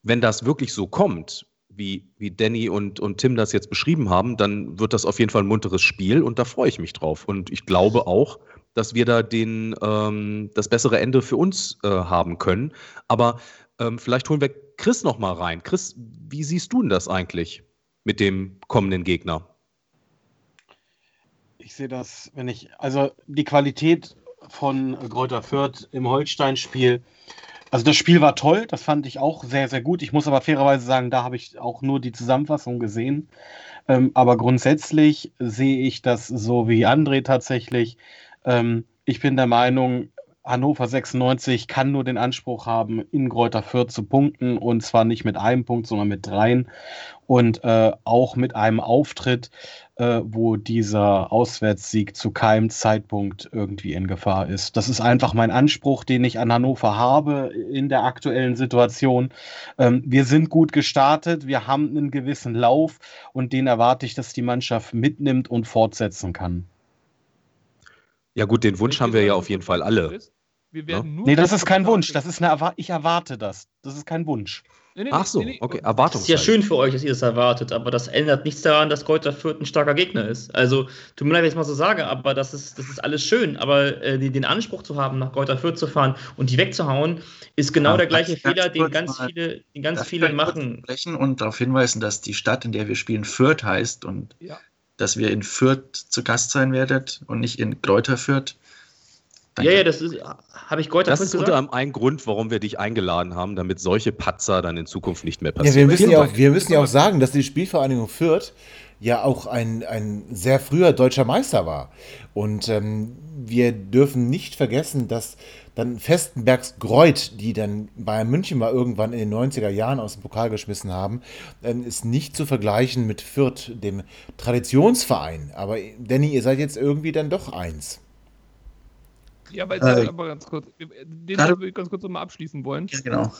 wenn das wirklich so kommt, wie, wie Danny und, und Tim das jetzt beschrieben haben, dann wird das auf jeden Fall ein munteres Spiel und da freue ich mich drauf. Und ich glaube auch, dass wir da den, ähm, das bessere Ende für uns äh, haben können. Aber ähm, vielleicht holen wir Chris noch mal rein. Chris, wie siehst du denn das eigentlich mit dem kommenden Gegner? Ich sehe das, wenn ich, also die Qualität von Greuther Fürth im Holstein-Spiel, also das Spiel war toll, das fand ich auch sehr, sehr gut. Ich muss aber fairerweise sagen, da habe ich auch nur die Zusammenfassung gesehen. Ähm, aber grundsätzlich sehe ich das so wie André tatsächlich. Ähm, ich bin der Meinung, Hannover 96 kann nur den Anspruch haben, in Greuther Fürth zu punkten und zwar nicht mit einem Punkt, sondern mit dreien und äh, auch mit einem Auftritt, äh, wo dieser Auswärtssieg zu keinem Zeitpunkt irgendwie in Gefahr ist. Das ist einfach mein Anspruch, den ich an Hannover habe in der aktuellen Situation. Ähm, wir sind gut gestartet, wir haben einen gewissen Lauf und den erwarte ich, dass die Mannschaft mitnimmt und fortsetzen kann. Ja gut, den Wunsch haben wir ja auf jeden Fall alle. Wir werden nur Nee, das ist kein Wunsch, das ist eine Erwa ich erwarte das. Das ist kein Wunsch. Nee, nee, Ach so, nee, nee. okay, Das ist ja schön für euch, dass ihr das erwartet, aber das ändert nichts daran, dass Greuther Fürth ein starker Gegner ist. Also, tut mir leid, wenn ich es mal so sage, aber das ist, das ist alles schön. Aber äh, die, den Anspruch zu haben, nach Greuther Fürth zu fahren und die wegzuhauen, ist genau Ja, der gleiche Fehler, den ganz mal- viele, den ganz viele machen. Sprechen und darauf hinweisen, dass die Stadt, in der wir spielen, Fürth heißt und Ja. dass wir in Fürth zu Gast sein werdet und nicht in Greuther Fürth. Ja, ja, das ist, habe ich Greuther Das ist gesagt? unter anderem ein Grund, warum wir dich eingeladen haben, damit solche Patzer dann in Zukunft nicht mehr Ja, passieren. wir müssen ja, auch, wir müssen ja auch sagen, dass die Spielvereinigung Fürth ja auch ein, ein sehr früher deutscher Meister war. Und ähm, wir dürfen nicht vergessen, dass dann Festenbergs Greuth, die dann Bayern München mal irgendwann in den 90er Jahren aus dem Pokal geschmissen haben, ähm, ist nicht zu vergleichen mit Fürth, dem Traditionsverein. Aber Danny, ihr seid jetzt irgendwie dann doch eins. Ja, aber, Äh, aber ganz kurz, den gerade- würde ich ganz kurz nochmal abschließen wollen. Ja, genau.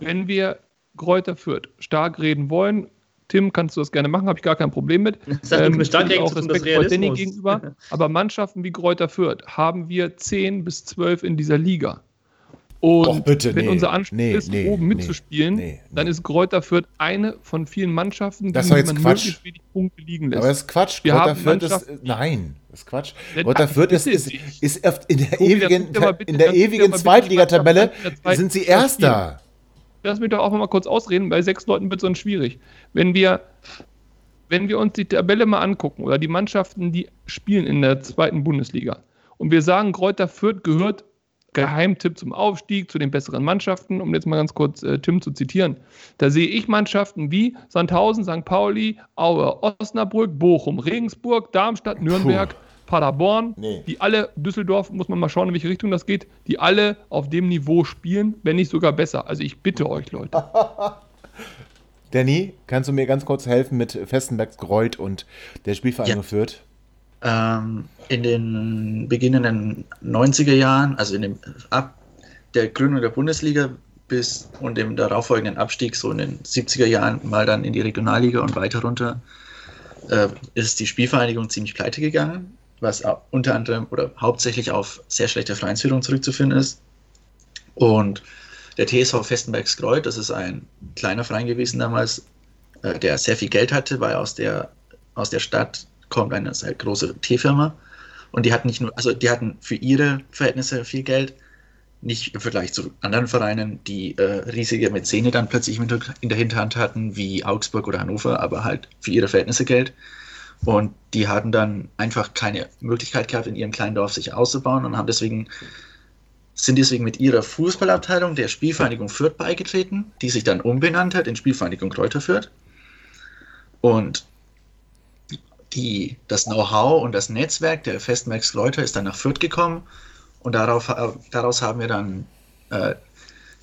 Wenn wir Kräuter Fürth stark reden wollen, Tim, kannst du das gerne machen, habe ich gar kein Problem mit. Das hat nichts mit stark auch Respekt vor Danny gegenüber. Aber Mannschaften wie Kräuter Fürth haben wir 10 bis 12 in dieser Liga. Und Och, bitte, wenn nee, unser Anspruch nee, ist, nee, oben mitzuspielen, dann ist Kräuter Fürth eine von vielen Mannschaften, Das die jetzt man Quatsch. möglichst wenig Punkte liegen lässt. Aber das ist Quatsch. Wir haben Fürth ist. Mannschaften- Nein, das ist Quatsch. Das Fürth ist, ist, ist in der Tobi, ewigen, in der ewigen Zweitligatabelle sind sie Erster. Lass mich doch auch mal kurz ausreden, bei sechs Leuten wird es sonst schwierig. Wenn wir, wenn wir uns die Tabelle mal angucken oder die Mannschaften, die spielen in der zweiten Bundesliga und wir sagen, Kräuter Fürth gehört Geheimtipp zum Aufstieg, zu den besseren Mannschaften, um jetzt mal ganz kurz äh, Tim zu zitieren. Da sehe ich Mannschaften wie Sandhausen, St. Pauli, Aue, Osnabrück, Bochum, Regensburg, Darmstadt, Nürnberg, Paderborn, Nee. die alle, Düsseldorf, muss man mal schauen, in welche Richtung das geht, die alle auf dem Niveau spielen, wenn nicht sogar besser. Also ich bitte euch, Leute. Danny, kannst du mir ganz kurz helfen mit Festenbergs Greuth und der Spielvereinigung Ja. Fürth? Ähm, in den beginnenden 90er Jahren, also in dem ab der Gründung der Bundesliga bis und dem darauffolgenden Abstieg, so in den 70er Jahren mal dann in die Regionalliga und weiter runter, äh, ist die Spielvereinigung ziemlich pleite gegangen, was unter anderem oder hauptsächlich auf sehr schlechte Vereinsführung zurückzuführen ist. Und der TSV Festenbergs Greuth, das ist ein kleiner Verein gewesen damals, äh, der sehr viel Geld hatte, weil aus der, aus der Stadt kommt eine sehr große Teefirma und die hatten nicht nur, also die hatten für ihre Verhältnisse viel Geld, nicht im Vergleich zu anderen Vereinen, die äh, riesige Mäzene dann plötzlich in der Hinterhand hatten, wie Augsburg oder Hannover, aber halt für ihre Verhältnisse Geld. Und die hatten dann einfach keine Möglichkeit gehabt, in ihrem kleinen Dorf sich auszubauen und haben deswegen, sind deswegen mit ihrer Fußballabteilung der Spielvereinigung Fürth beigetreten, die sich dann umbenannt hat in Spielvereinigung Kräuter Fürth. Und die, das Know-how und das Netzwerk der Festmax Kräuter ist dann nach Fürth gekommen und darauf, äh, daraus haben wir dann äh,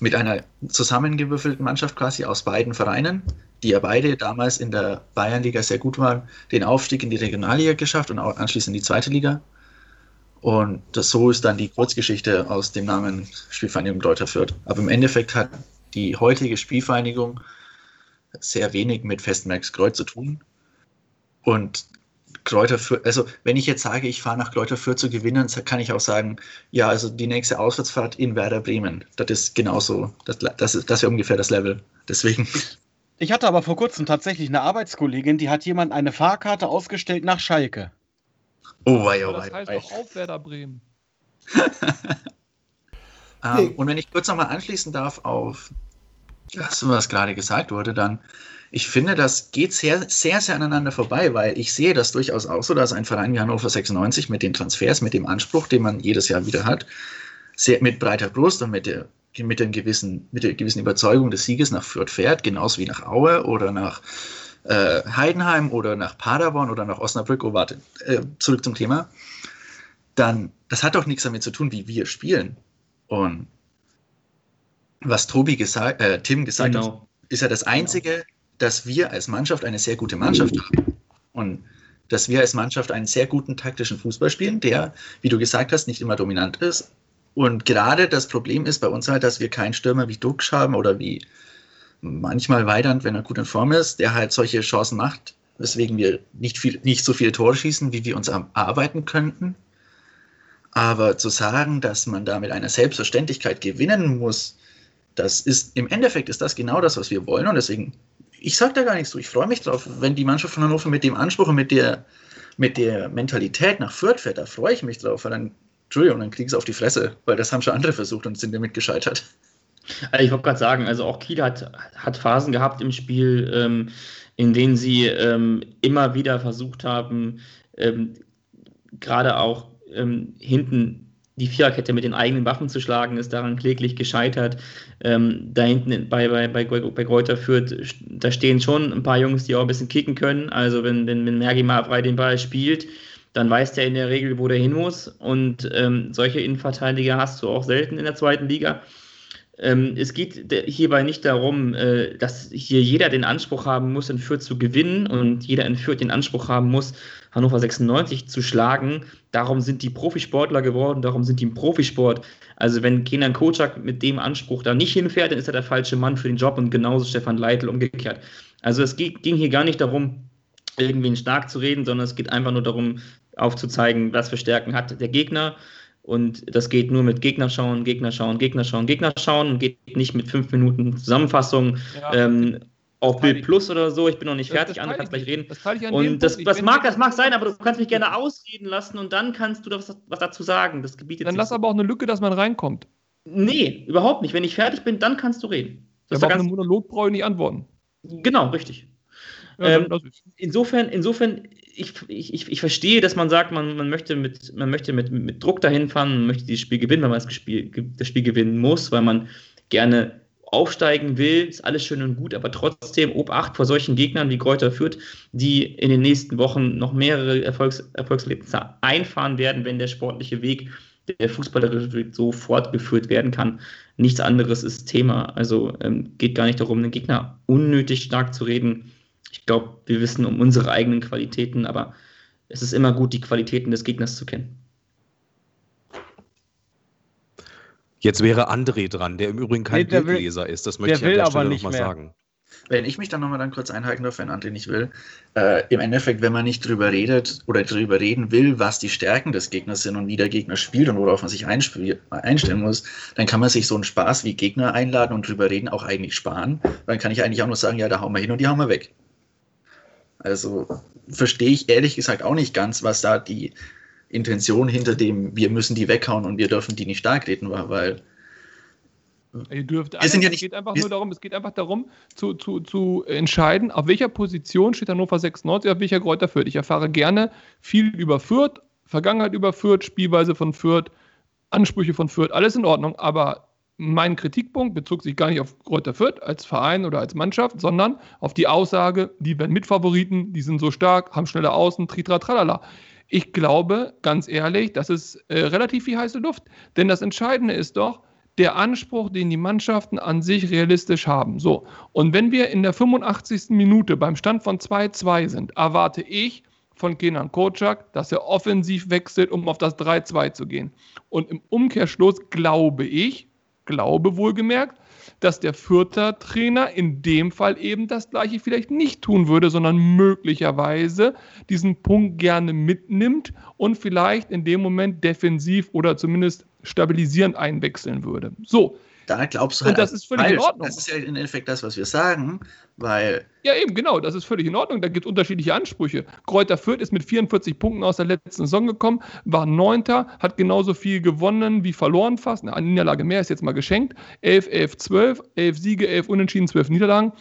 mit einer zusammengewürfelten Mannschaft quasi aus beiden Vereinen, die ja beide damals in der Bayernliga sehr gut waren, den Aufstieg in die Regionalliga geschafft und auch anschließend in die zweite Liga. Und das, so ist dann die Kurzgeschichte aus dem Namen Spielvereinigung Deuter Fürth. Aber im Endeffekt hat die heutige Spielvereinigung sehr wenig mit Festmerks Kreuz zu tun. Und Kräuter Fürth, also wenn ich jetzt sage, ich fahre nach Kräuter Fürth zu gewinnen, kann ich auch sagen, ja, also die nächste Auswärtsfahrt in Werder Bremen, das ist genauso, das, das, das wäre ungefähr das Level. Deswegen. Ich hatte aber vor kurzem tatsächlich eine Arbeitskollegin, die hat jemand eine Fahrkarte ausgestellt nach Schalke. Oh wei, oh wei. Das heißt doch auf Werder Bremen. ähm, und wenn ich kurz nochmal anschließen darf auf das, was gerade gesagt wurde, dann ich finde, das geht sehr, sehr, sehr aneinander vorbei, weil ich sehe das durchaus auch so, dass ein Verein wie Hannover 96 mit den Transfers, mit dem Anspruch, den man jedes Jahr wieder hat, sehr, mit breiter Brust und mit der, mit, dem gewissen, mit der gewissen Überzeugung des Sieges nach Fürth fährt, genauso wie nach Aue oder nach äh, Heidenheim oder nach Paderborn oder nach Osnabrück. Oh, warte, äh, zurück zum Thema. Dann, das hat doch nichts damit zu tun, wie wir spielen. Und was Tobi gesagt, äh, Tim gesagt genau. hat, ist ja das Einzige, genau dass wir als Mannschaft eine sehr gute Mannschaft haben. Und dass wir als Mannschaft einen sehr guten taktischen Fußball spielen, der, wie du gesagt hast, nicht immer dominant ist. Und gerade das Problem ist bei uns halt, dass wir keinen Stürmer wie Dux haben oder wie manchmal Weidand, wenn er gut in Form ist, der halt solche Chancen macht, weswegen wir nicht, viel, nicht so viele Tore schießen, wie wir uns erarbeiten könnten. Aber zu sagen, dass man da mit einer Selbstverständlichkeit gewinnen muss, das ist im Endeffekt ist das genau das, was wir wollen. Und deswegen ich sage da gar nichts zu. Ich freue mich drauf, wenn die Mannschaft von Hannover mit dem Anspruch und mit der, mit der Mentalität nach Fürth fährt. Da freue ich mich drauf, weil dann, Entschuldigung, dann kriegen sie auf die Fresse, weil das haben schon andere versucht und sind damit gescheitert. Also ich wollte gerade sagen, also auch Kiel hat, hat Phasen gehabt im Spiel, ähm, in denen sie ähm, immer wieder versucht haben, ähm, gerade auch ähm, hinten die Viererkette mit den eigenen Waffen zu schlagen, ist daran kläglich gescheitert. Ähm, da hinten bei, bei, bei, bei Kräuter führt, da stehen schon ein paar Jungs, die auch ein bisschen kicken können. Also wenn, wenn, wenn Mergi mal frei den Ball spielt, dann weiß der in der Regel, wo der hin muss. Und ähm, solche Innenverteidiger hast du auch selten in der zweiten Liga. Ähm, es geht hierbei nicht darum, äh, dass hier jeder den Anspruch haben muss, in Fürth zu gewinnen und jeder in Fürth den Anspruch haben muss, Hannover 96 zu schlagen. Darum sind die Profisportler geworden, darum sind die im Profisport. Also wenn Kenan Kocak mit dem Anspruch da nicht hinfährt, dann ist er der falsche Mann für den Job und genauso Stefan Leitl umgekehrt. Also es ging hier gar nicht darum, irgendwen stark zu reden, sondern es geht einfach nur darum, aufzuzeigen, was für Stärken hat der Gegner und das geht nur mit Gegner schauen, Gegner schauen, Gegner schauen, Gegner schauen und geht nicht mit fünf Minuten Zusammenfassung ja. ähm, auf Bild Plus oder so. Ich bin noch nicht fertig, das, das Anne, kannst gleich reden. Das und das, das mag, das mag sein, aber du kannst mich gerne ausreden lassen und dann kannst du was, was dazu sagen. Das gebietet Dann lass so. aber auch eine Lücke, dass man reinkommt. Nee, überhaupt nicht. Wenn ich fertig bin, dann kannst du reden. Das aber auf einen Monolog brauche ich nicht antworten. Genau, richtig. Ja, ähm, insofern, insofern ich, ich, ich verstehe, dass man sagt, man, man möchte, mit, man möchte mit, mit Druck dahin fahren, man möchte dieses Spiel gewinnen, weil man das Spiel, das Spiel gewinnen muss, weil man gerne aufsteigen will, ist alles schön und gut, aber trotzdem Obacht vor solchen Gegnern wie Kräuter führt, die in den nächsten Wochen noch mehrere Erfolgs Erfolgserlebnisse einfahren werden, wenn der sportliche Weg, der fußballerische Weg so fortgeführt werden kann. Nichts anderes ist Thema. Also ähm, geht gar nicht darum, den Gegner unnötig stark zu reden ich glaube, wir wissen um unsere eigenen Qualitäten, aber es ist immer gut, die Qualitäten des Gegners zu kennen. Jetzt wäre André dran, der im Übrigen kein nee, Bildleser ist. Das möchte ich an der Stelle nochmal sagen. Wenn ich mich dann nochmal dann kurz einhalten darf, wenn André nicht will. Äh, Im Endeffekt, wenn man nicht drüber redet oder drüber reden will, was die Stärken des Gegners sind und wie der Gegner spielt und worauf man sich einstellen muss, dann kann man sich so einen Spaß wie Gegner einladen und drüber reden auch eigentlich sparen. Dann kann ich eigentlich auch nur sagen, ja, da hauen wir hin und die hauen wir weg. Also verstehe ich ehrlich gesagt auch nicht ganz, was da die Intention hinter dem, wir müssen die weghauen und wir dürfen die nicht stark reden war, weil Ihr dürft Wir sind ja es nicht- geht einfach nur darum, es geht einfach darum, zu, zu, zu entscheiden, auf welcher Position steht Hannover 96, auf welcher Kräuter Fürth. Ich erfahre gerne viel über Fürth, Vergangenheit über Fürth, Spielweise von Fürth, Ansprüche von Fürth, alles in Ordnung, aber mein Kritikpunkt bezog sich gar nicht auf Kräuter Fürth als Verein oder als Mannschaft, sondern auf die Aussage, die werden Mitfavoriten, die sind so stark, haben schnelle Außen, tritra, tralala. Ich glaube, ganz ehrlich, das ist äh, relativ viel heiße Luft. Denn das Entscheidende ist doch, der Anspruch, den die Mannschaften an sich realistisch haben. So. Und wenn wir in der 85. Minute beim Stand von 2-2 sind, erwarte ich von Kenan Kocak, dass er offensiv wechselt, um auf das 3-2 zu gehen. Und im Umkehrschluss glaube ich, glaube wohlgemerkt, dass der Fürther Trainer in dem Fall eben das gleiche vielleicht nicht tun würde, sondern möglicherweise diesen Punkt gerne mitnimmt und vielleicht in dem Moment defensiv oder zumindest stabilisierend einwechseln würde. So, Da glaubst du Und halt. das ist völlig in Ordnung. Das ist ja im Endeffekt das, was wir sagen, weil Ja, eben, genau, das ist völlig in Ordnung. Da gibt es unterschiedliche Ansprüche. Kräuter Fürth ist mit 44 Punkten aus der letzten Saison gekommen, war Neunter, hat genauso viel gewonnen wie verloren fast. Eine Niederlage mehr ist jetzt mal geschenkt. 11, 11, 12, 11 Siege, 11 Unentschieden, 12 Niederlagen.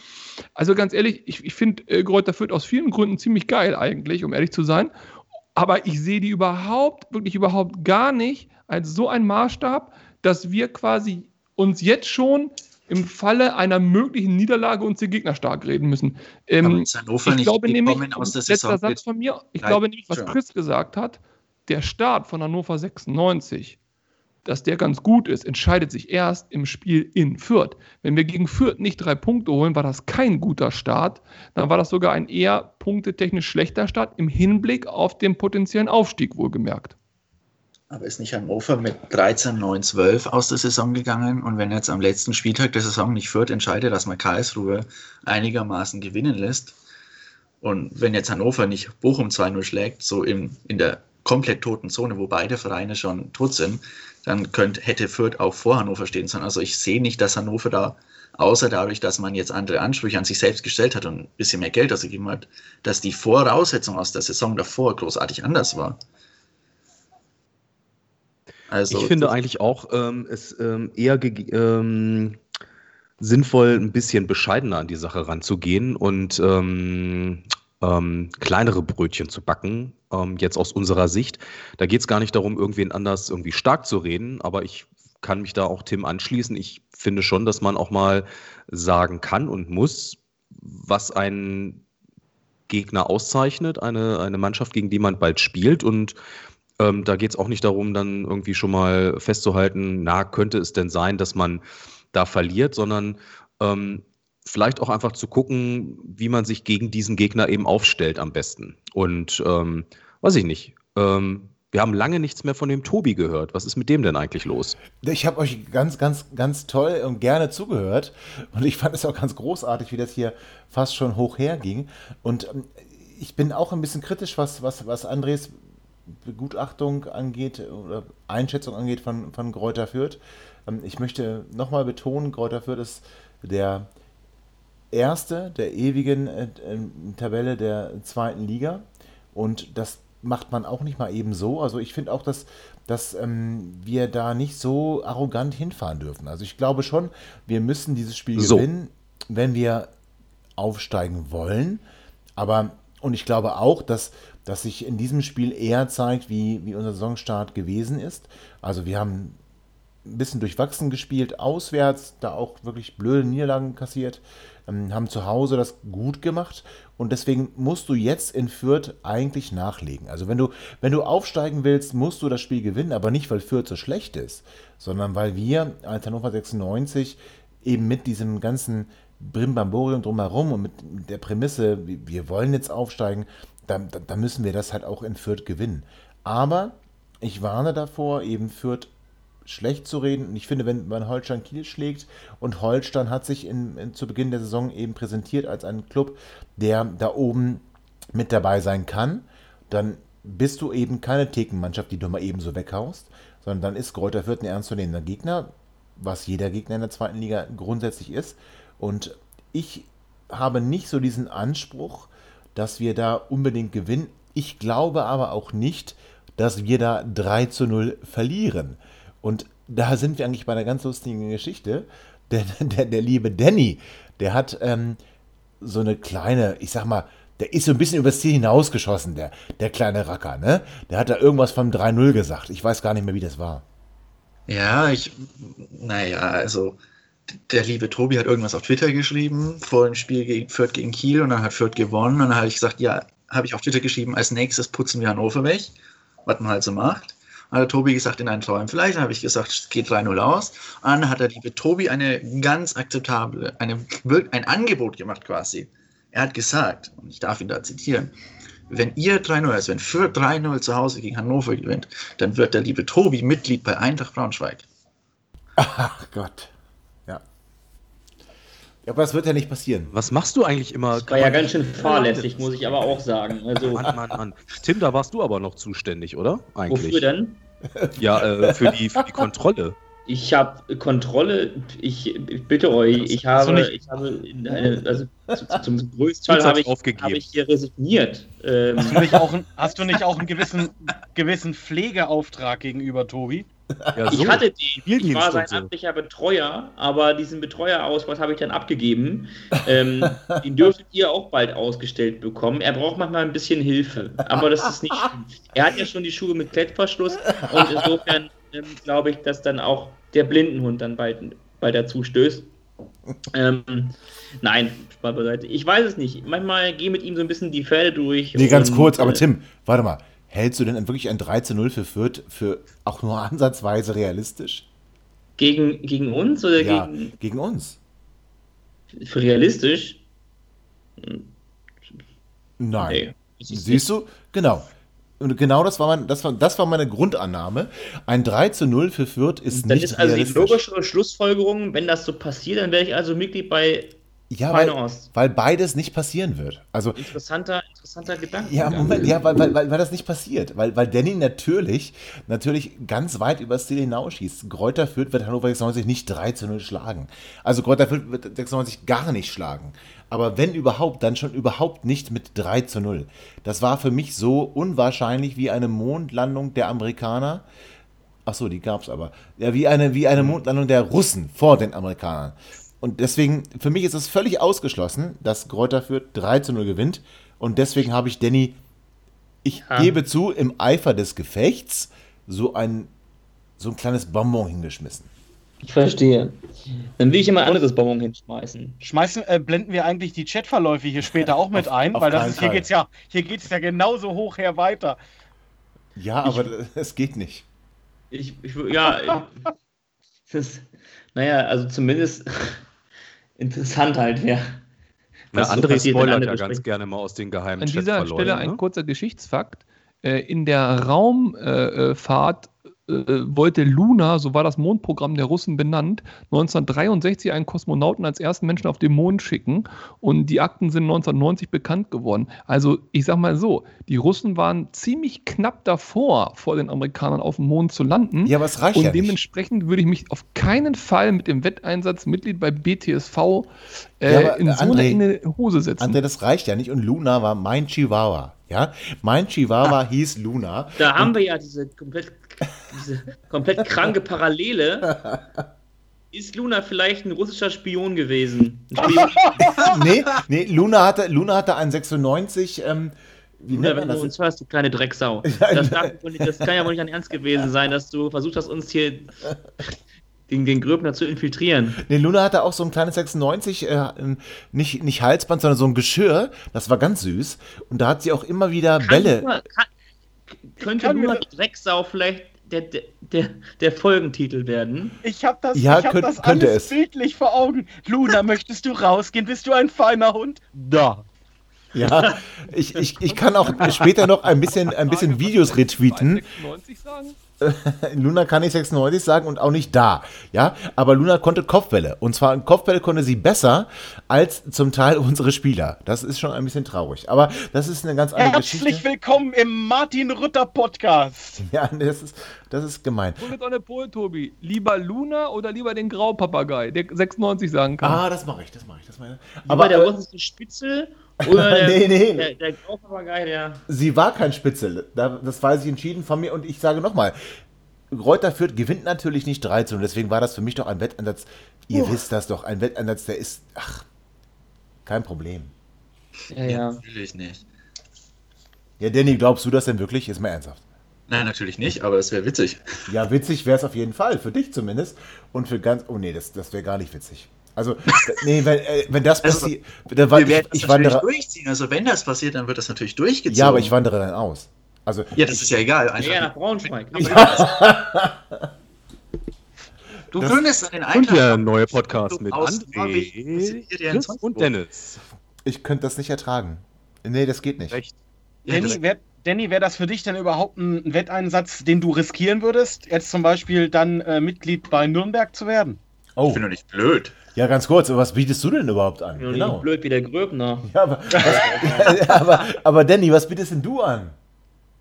Also ganz ehrlich, ich, ich finde äh, Kräuter Fürth aus vielen Gründen ziemlich geil eigentlich, um ehrlich zu sein. Aber ich sehe die überhaupt, wirklich überhaupt gar nicht als so ein Maßstab, dass wir quasi uns jetzt schon im Falle einer möglichen Niederlage uns den Gegner stark reden müssen. Ähm, Hannover ich nicht glaube nämlich, gekommen aus der letzter Saison Satz von mir, ich Nein, glaube nämlich, was. Chris gesagt hat, der Start von Hannover 96, dass der ganz gut ist, entscheidet sich erst im Spiel in Fürth. Wenn wir gegen Fürth nicht drei Punkte holen, war das kein guter Start. Dann war das sogar ein eher punktetechnisch schlechter Start im Hinblick auf den potenziellen Aufstieg, wohlgemerkt. Aber ist nicht Hannover mit 13, 9, 12 aus der Saison gegangen? Und wenn jetzt am letzten Spieltag der Saison nicht Fürth entscheidet, dass man Karlsruhe einigermaßen gewinnen lässt, und wenn jetzt Hannover nicht Bochum 2-0 schlägt, so in, in der komplett toten Zone, wo beide Vereine schon tot sind, dann könnte, hätte Fürth auch vor Hannover stehen sollen. Also ich sehe nicht, dass Hannover da, außer dadurch, dass man jetzt andere Ansprüche an sich selbst gestellt hat und ein bisschen mehr Geld ausgegeben hat, dass die Voraussetzung aus der Saison davor großartig anders war. Also, ich finde eigentlich auch ähm, es ähm, eher ähm, sinnvoll, ein bisschen bescheidener an die Sache ranzugehen und ähm, ähm, kleinere Brötchen zu backen, ähm, jetzt aus unserer Sicht. Da geht es gar nicht darum, irgendwen anders irgendwie stark zu reden, aber ich kann mich da auch Tim anschließen. Ich finde schon, dass man auch mal sagen kann und muss, was einen Gegner auszeichnet, eine, eine Mannschaft, gegen die man bald spielt und ähm, da geht es auch nicht darum, dann irgendwie schon mal festzuhalten, na, könnte es denn sein, dass man da verliert, sondern ähm, vielleicht auch einfach zu gucken, wie man sich gegen diesen Gegner eben aufstellt am besten. Und ähm, weiß ich nicht. Ähm, wir haben lange nichts mehr von dem Tobi gehört. Was ist mit dem denn eigentlich los? Ich habe euch ganz, ganz, ganz toll und gerne zugehört. Und ich fand es auch ganz großartig, wie das hier fast schon hoch herging. Und ähm, ich bin auch ein bisschen kritisch, was, was, was Andres Begutachtung angeht oder Einschätzung angeht von, von Kräuter Fürth. Ähm, Ich möchte nochmal betonen, Kräuter Fürth ist der erste der ewigen äh, äh, Tabelle der zweiten Liga. Und das macht man auch nicht mal eben so. Also ich finde auch, dass, dass ähm, wir da nicht so arrogant hinfahren dürfen. Also ich glaube schon, wir müssen dieses Spiel So. gewinnen, wenn wir aufsteigen wollen. Aber, und ich glaube auch, dass, dass sich in diesem Spiel eher zeigt, wie, wie unser Saisonstart gewesen ist. Also wir haben ein bisschen durchwachsen gespielt, auswärts, da auch wirklich blöde Niederlagen kassiert, ähm, haben zu Hause das gut gemacht und deswegen musst du jetzt in Fürth eigentlich nachlegen. Also wenn du, wenn du aufsteigen willst, musst du das Spiel gewinnen, aber nicht, weil Fürth so schlecht ist, sondern weil wir als Hannover 96 eben mit diesem ganzen Brimbamborium drumherum und mit der Prämisse, wir wir wollen jetzt aufsteigen, da, da, da müssen wir das halt auch in Fürth gewinnen. Aber ich warne davor, eben Fürth schlecht zu reden. Und ich finde, wenn man Holstein Kiel schlägt und Holstein hat sich in, in, zu Beginn der Saison eben präsentiert als ein Club, der da oben mit dabei sein kann, dann bist du eben keine Thekenmannschaft, die du mal eben so weghaust, sondern dann ist Kräuter Fürth ein ernstzunehmender Gegner, was jeder Gegner in der zweiten Liga grundsätzlich ist. Und ich habe nicht so diesen Anspruch, dass wir da unbedingt gewinnen. Ich glaube aber auch nicht, dass wir da 3 zu 0 verlieren. Und da sind wir eigentlich bei einer ganz lustigen Geschichte. Der, der, der liebe Danny, der hat ähm, so eine kleine, ich sag mal, der ist so ein bisschen übers Ziel hinausgeschossen, der, der kleine Racker, ne? Der hat da irgendwas vom 3-0 gesagt. Ich weiß gar nicht mehr, wie das war. Ja, ich, naja, also der liebe Tobi hat irgendwas auf Twitter geschrieben vor dem Spiel gegen Fürth gegen Kiel und dann hat Fürth gewonnen und dann habe ich gesagt, ja, habe ich auf Twitter geschrieben, als nächstes putzen wir Hannover weg, was man halt so macht. Dann hat Tobi gesagt, in einen Träumen vielleicht, dann habe ich gesagt, es geht 3-0 aus. Und dann hat der liebe Tobi eine ganz akzeptable, eine, ein Angebot gemacht quasi. Er hat gesagt, und ich darf ihn da zitieren, wenn ihr 3-0, also wenn Fürth 3-0 zu Hause gegen Hannover gewinnt, dann wird der liebe Tobi Mitglied bei Eintracht Braunschweig. Ach Gott. Ja. Aber das wird ja nicht passieren. Was machst du eigentlich immer? War ja ganz schön fahrlässig, muss ich aber auch sagen. Also, Mann, Mann, Mann. Tim, da warst du aber noch zuständig, oder? Eigentlich. wofür denn? Ja, äh, für, die, für die Kontrolle. Ich habe Kontrolle, ich, ich bitte euch, ich habe, nicht- ich habe, in eine, also zu- zum größten Teil habe ich, aufgegeben. habe ich hier resigniert. Ähm, Hast du nicht auch, hast du nicht auch einen gewissen, gewissen Pflegeauftrag gegenüber Tobi? Ja, ich hatte den, ich war sein so. amtlicher Betreuer, aber diesen Betreuerausweis habe ich dann abgegeben. Ähm, den dürftet ihr auch bald ausgestellt bekommen. Er braucht manchmal ein bisschen Hilfe, aber das ist nicht schlimm. Er hat ja schon die Schuhe mit Klettverschluss und insofern ähm, glaube ich, dass dann auch der Blindenhund dann bald, bald dazu stößt. Ähm, nein, Spaß beiseite. Ich weiß es nicht. Manchmal gehe mit ihm so ein bisschen die Pferde durch. Nee, ganz und, kurz, aber äh, Tim, warte mal. Hältst du denn wirklich ein 3 zu 0 für Fürth für auch nur ansatzweise realistisch? Gegen, gegen uns oder Ja, gegen gegen uns. für realistisch? Nein. Nee. Siehst du? Genau. Und genau das war, mein, das, war, das war meine Grundannahme. Ein 3 zu 0 für Fürth ist Dann nicht ist also die realistisch. logische Schlussfolgerung, wenn das so passiert, dann wäre ich also Mitglied bei ja, weil, weil beides nicht passieren wird. Also Interessanter, interessanter Gedanke. Ja, Moment, ja, weil, weil, weil, weil das nicht passiert. Weil, weil Danny natürlich, natürlich ganz weit übers Ziel hinausschießt. Kräuter Fürth wird Hannover 96 nicht 3 zu 0 schlagen. Also Kräuter Fürth wird 96 gar nicht schlagen. Aber wenn überhaupt, dann schon überhaupt nicht mit 3 zu 0. Das war für mich so unwahrscheinlich wie eine Mondlandung der Amerikaner. Ach so, die gab es aber. Ja, wie eine, wie eine Mondlandung der Russen vor den Amerikanern. Und deswegen, für mich ist es völlig ausgeschlossen, dass Kräuter Fürth 3 zu 0 gewinnt. Und deswegen habe ich Danny, ich Ja. gebe zu, im Eifer des Gefechts so ein, so ein kleines Bonbon hingeschmissen. Ich verstehe. Dann will ich immer ein anderes Bonbon hinschmeißen. Schmeißen, äh, blenden wir eigentlich die Chatverläufe hier später auch mit ein, auf weil das ist, hier Fall. geht's ja, hier geht's ja genauso hoch her weiter. Ja, aber es geht nicht. Ich, ich ja, ich- das, naja, also zumindest interessant halt, wer. Na, was so André wenn spoilert andere ja ganz gerne mal aus den geheimen An dieser Chatverläufen, Stelle ein ne? kurzer Geschichtsfakt. Äh, In der Raumfahrt äh, wollte Luna, so war das Mondprogramm der Russen benannt, 1963 einen Kosmonauten als ersten Menschen auf den Mond schicken und die Akten sind 1990 bekannt geworden. Also ich sag mal so, die Russen waren ziemlich knapp davor, vor den Amerikanern auf dem Mond zu landen. Ja, es reicht und ja nicht. dementsprechend würde ich mich auf keinen Fall mit dem Wetteinsatz Mitglied bei BTSV äh, Ja, in äh, so André, eine Hose setzen. André, das reicht ja nicht. Und Luna war mein Chihuahua. Ja, mein Chihuahua hieß Luna. Da haben wir ja diese komplett, diese komplett kranke Parallele. Ist Luna vielleicht ein russischer Spion gewesen? Spion, nee, nee, Luna hatte, Luna hatte ein 96, ähm, wie Luna, wenn du das? uns hörst, du kleine Drecksau. Das, das kann ja wohl nicht dein Ernst gewesen sein, dass du versucht hast, uns hier den, den Gröbner zu infiltrieren. Nee, Luna hatte auch so ein kleines 96, äh, nicht, nicht Halsband, sondern so ein Geschirr. Das war ganz süß. Und da hat sie auch immer wieder Kann Bälle. Luna, kann, könnte mir Luna Drecksau vielleicht der, der, der, der Folgentitel werden? Ich habe das, Ja, ich hab könnt- das könnte alles es. bildlich vor Augen. Luna, möchtest du rausgehen? Bist du ein feiner Hund? Da. Ja, ich, ich, ich kann auch später noch ein bisschen, ein bisschen Videos retweeten. 96 sagen? Luna kann nicht 96 sagen und auch nicht da. Ja, aber Luna konnte Kopfbälle. Und zwar Kopfbälle konnte sie besser als zum Teil unsere Spieler. Das ist schon ein bisschen traurig. Aber das ist eine ganz andere Herzlich Geschichte. willkommen im Martin Rütter Podcast. Ja, das ist, das ist gemein. Und jetzt auch eine Pole, Tobi. Lieber Luna oder lieber den Graupapagei, der 96 sagen kann? Ah, das mache ich, das mache ich. Das mache ich. Aber Aber der äh, russische Spitzel oder der, Nee, nee. der, der Graupapagei, der. sie war kein Spitzel. Da- Das weiß ich entschieden von mir. Und ich sage nochmal, Reuter Fürth gewinnt natürlich nicht 3 zu 0, deswegen war das für mich doch ein Wettansatz. Ihr wisst das doch, ein Wettansatz, der ist, ach, kein Problem. Ja, ja. Natürlich nicht. Ja, Danny, glaubst du das denn wirklich? Ist mal ernsthaft. Nein, natürlich nicht, aber das wäre witzig. Ja, witzig wäre es auf jeden Fall, für dich zumindest. Und für ganz, oh nee, das, das wäre gar nicht witzig. Also, nee, wenn, äh, wenn das Also, passiert, dann war, Wir ich, werden ich das natürlich wandere, durchziehen. Also wenn das passiert, dann wird das natürlich durchgezogen. ja, aber ich wandere dann aus. Also, Ja, das ist ja egal. Einfach, Ja, nach Braunschweig. du das- könntest an den Und der neue Podcast mit André, und Dennis. ich könnte das nicht ertragen. Nee, das geht nicht. Recht. Danny, wäre wär das für dich denn überhaupt ein Wetteinsatz, den du riskieren würdest, jetzt zum Beispiel dann äh, Mitglied bei Nürnberg zu werden? Oh, Ich bin doch nicht blöd. Ja, ganz kurz, was bietest du denn überhaupt an? Nur Genau. blöd wie der Gröbner. Ja, aber, was, aber, aber Danny, was bietest denn du an?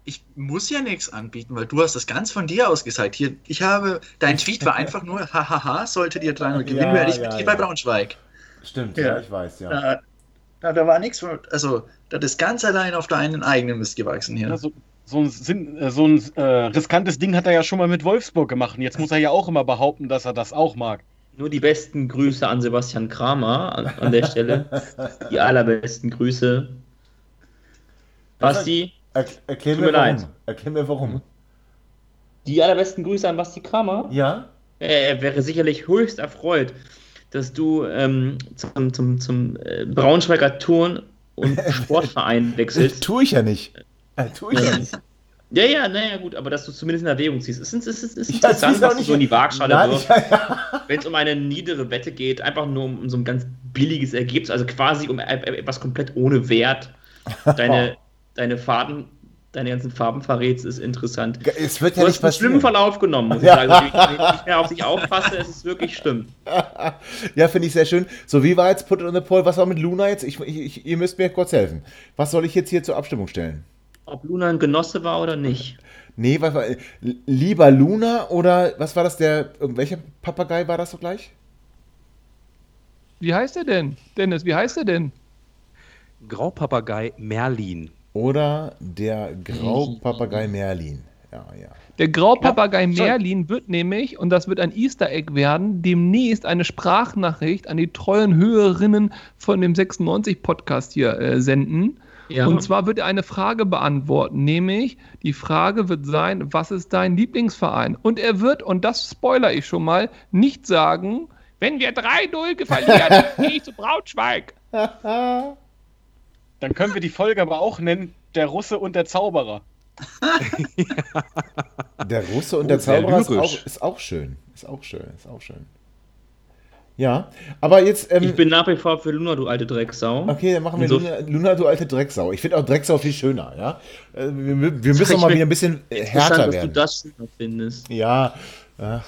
Ich muss ja nichts anbieten, weil du hast das ganz von dir aus gesagt. Hier, ich habe, dein Tweet war einfach nur, hahaha, solltet ihr 3-0 gewinnen, Ja, werde ich ja, mit dir ja. bei Braunschweig. Stimmt, Ja. ja, ich weiß, ja. Da, da, da war nichts von, also, das ist ganz allein auf deinen eigenen Mist gewachsen hier. Ja, so, ein, Sinn, äh, so ein äh, riskantes Ding hat er ja schon mal mit Wolfsburg gemacht. Und jetzt muss er ja auch immer behaupten, dass er das auch mag. Nur die besten Grüße an Sebastian Kramer an, an der Stelle. Die allerbesten Grüße. Basti, Er, erklär Tut mir warum. leid. Erklär mir warum. die allerbesten Grüße an Basti Kramer. Ja? Er, er wäre sicherlich höchst erfreut, dass du ähm, zum, zum, zum äh, Braunschweiger Turn- und Sportverein wechselst. Tue ich ja nicht. Äh, tue ich ja nicht. Ja, ja, naja, gut, aber dass du zumindest in Erwägung ziehst. Es ist, es ist, es ist Ja, interessant, was du so in die Waagschale Nein, wirfst, ich, ja, wenn es um eine niedere Wette geht, einfach nur um, um so ein ganz billiges Ergebnis, also quasi um e- e- etwas komplett ohne Wert. Deine, deine Farben, deine ganzen Farben verrätst, ist interessant. es wird Du ja hast nicht einen schlimmen. Verlauf genommen, muss ich Ja. sagen. Wenn ich wenn ich nicht mehr auf dich aufpasse, es ist wirklich schlimm. Ja, finde ich sehr schön. So, wie war jetzt Put it on the Poll? Was war mit Luna jetzt? Ich, ich, ihr müsst mir kurz helfen. Was soll ich jetzt hier zur Abstimmung stellen? Ob Luna ein Genosse war oder nicht. Nee, was war, lieber Luna oder was war das, der, welcher Papagei war das so gleich? Wie heißt er denn? Dennis, wie heißt er denn? Graupapagei Merlin. Oder der Graupapagei Merlin. Ja, ja. Der Graupapagei Ja. Merlin wird nämlich, und das wird ein Easter Egg werden, demnächst eine Sprachnachricht an die treuen Hörerinnen von dem 96-Podcast hier äh, senden. Ja. Und zwar wird er eine Frage beantworten, nämlich die Frage wird sein, was ist dein Lieblingsverein? Und er wird, und das spoiler ich schon mal, nicht sagen, wenn wir 3-0 verlieren, gehe ich zu Braunschweig. Dann können wir die Folge aber auch nennen, der Russe und der Zauberer. Der Russe und der Oh, sehr Zauberer ist auch, ist auch schön. Ist auch schön, ist auch schön. Ja, aber jetzt, ähm, Ich bin nach wie vor für Luna, du alte Drecksau. okay, dann machen wir So- Luna, Luna, du alte Drecksau. Ich finde auch Drecksau viel schöner, ja. Äh, Wir, wir wir müssen Ich mal wieder ein bisschen äh, härter dass werden. du das schöner findest. Ja, ach,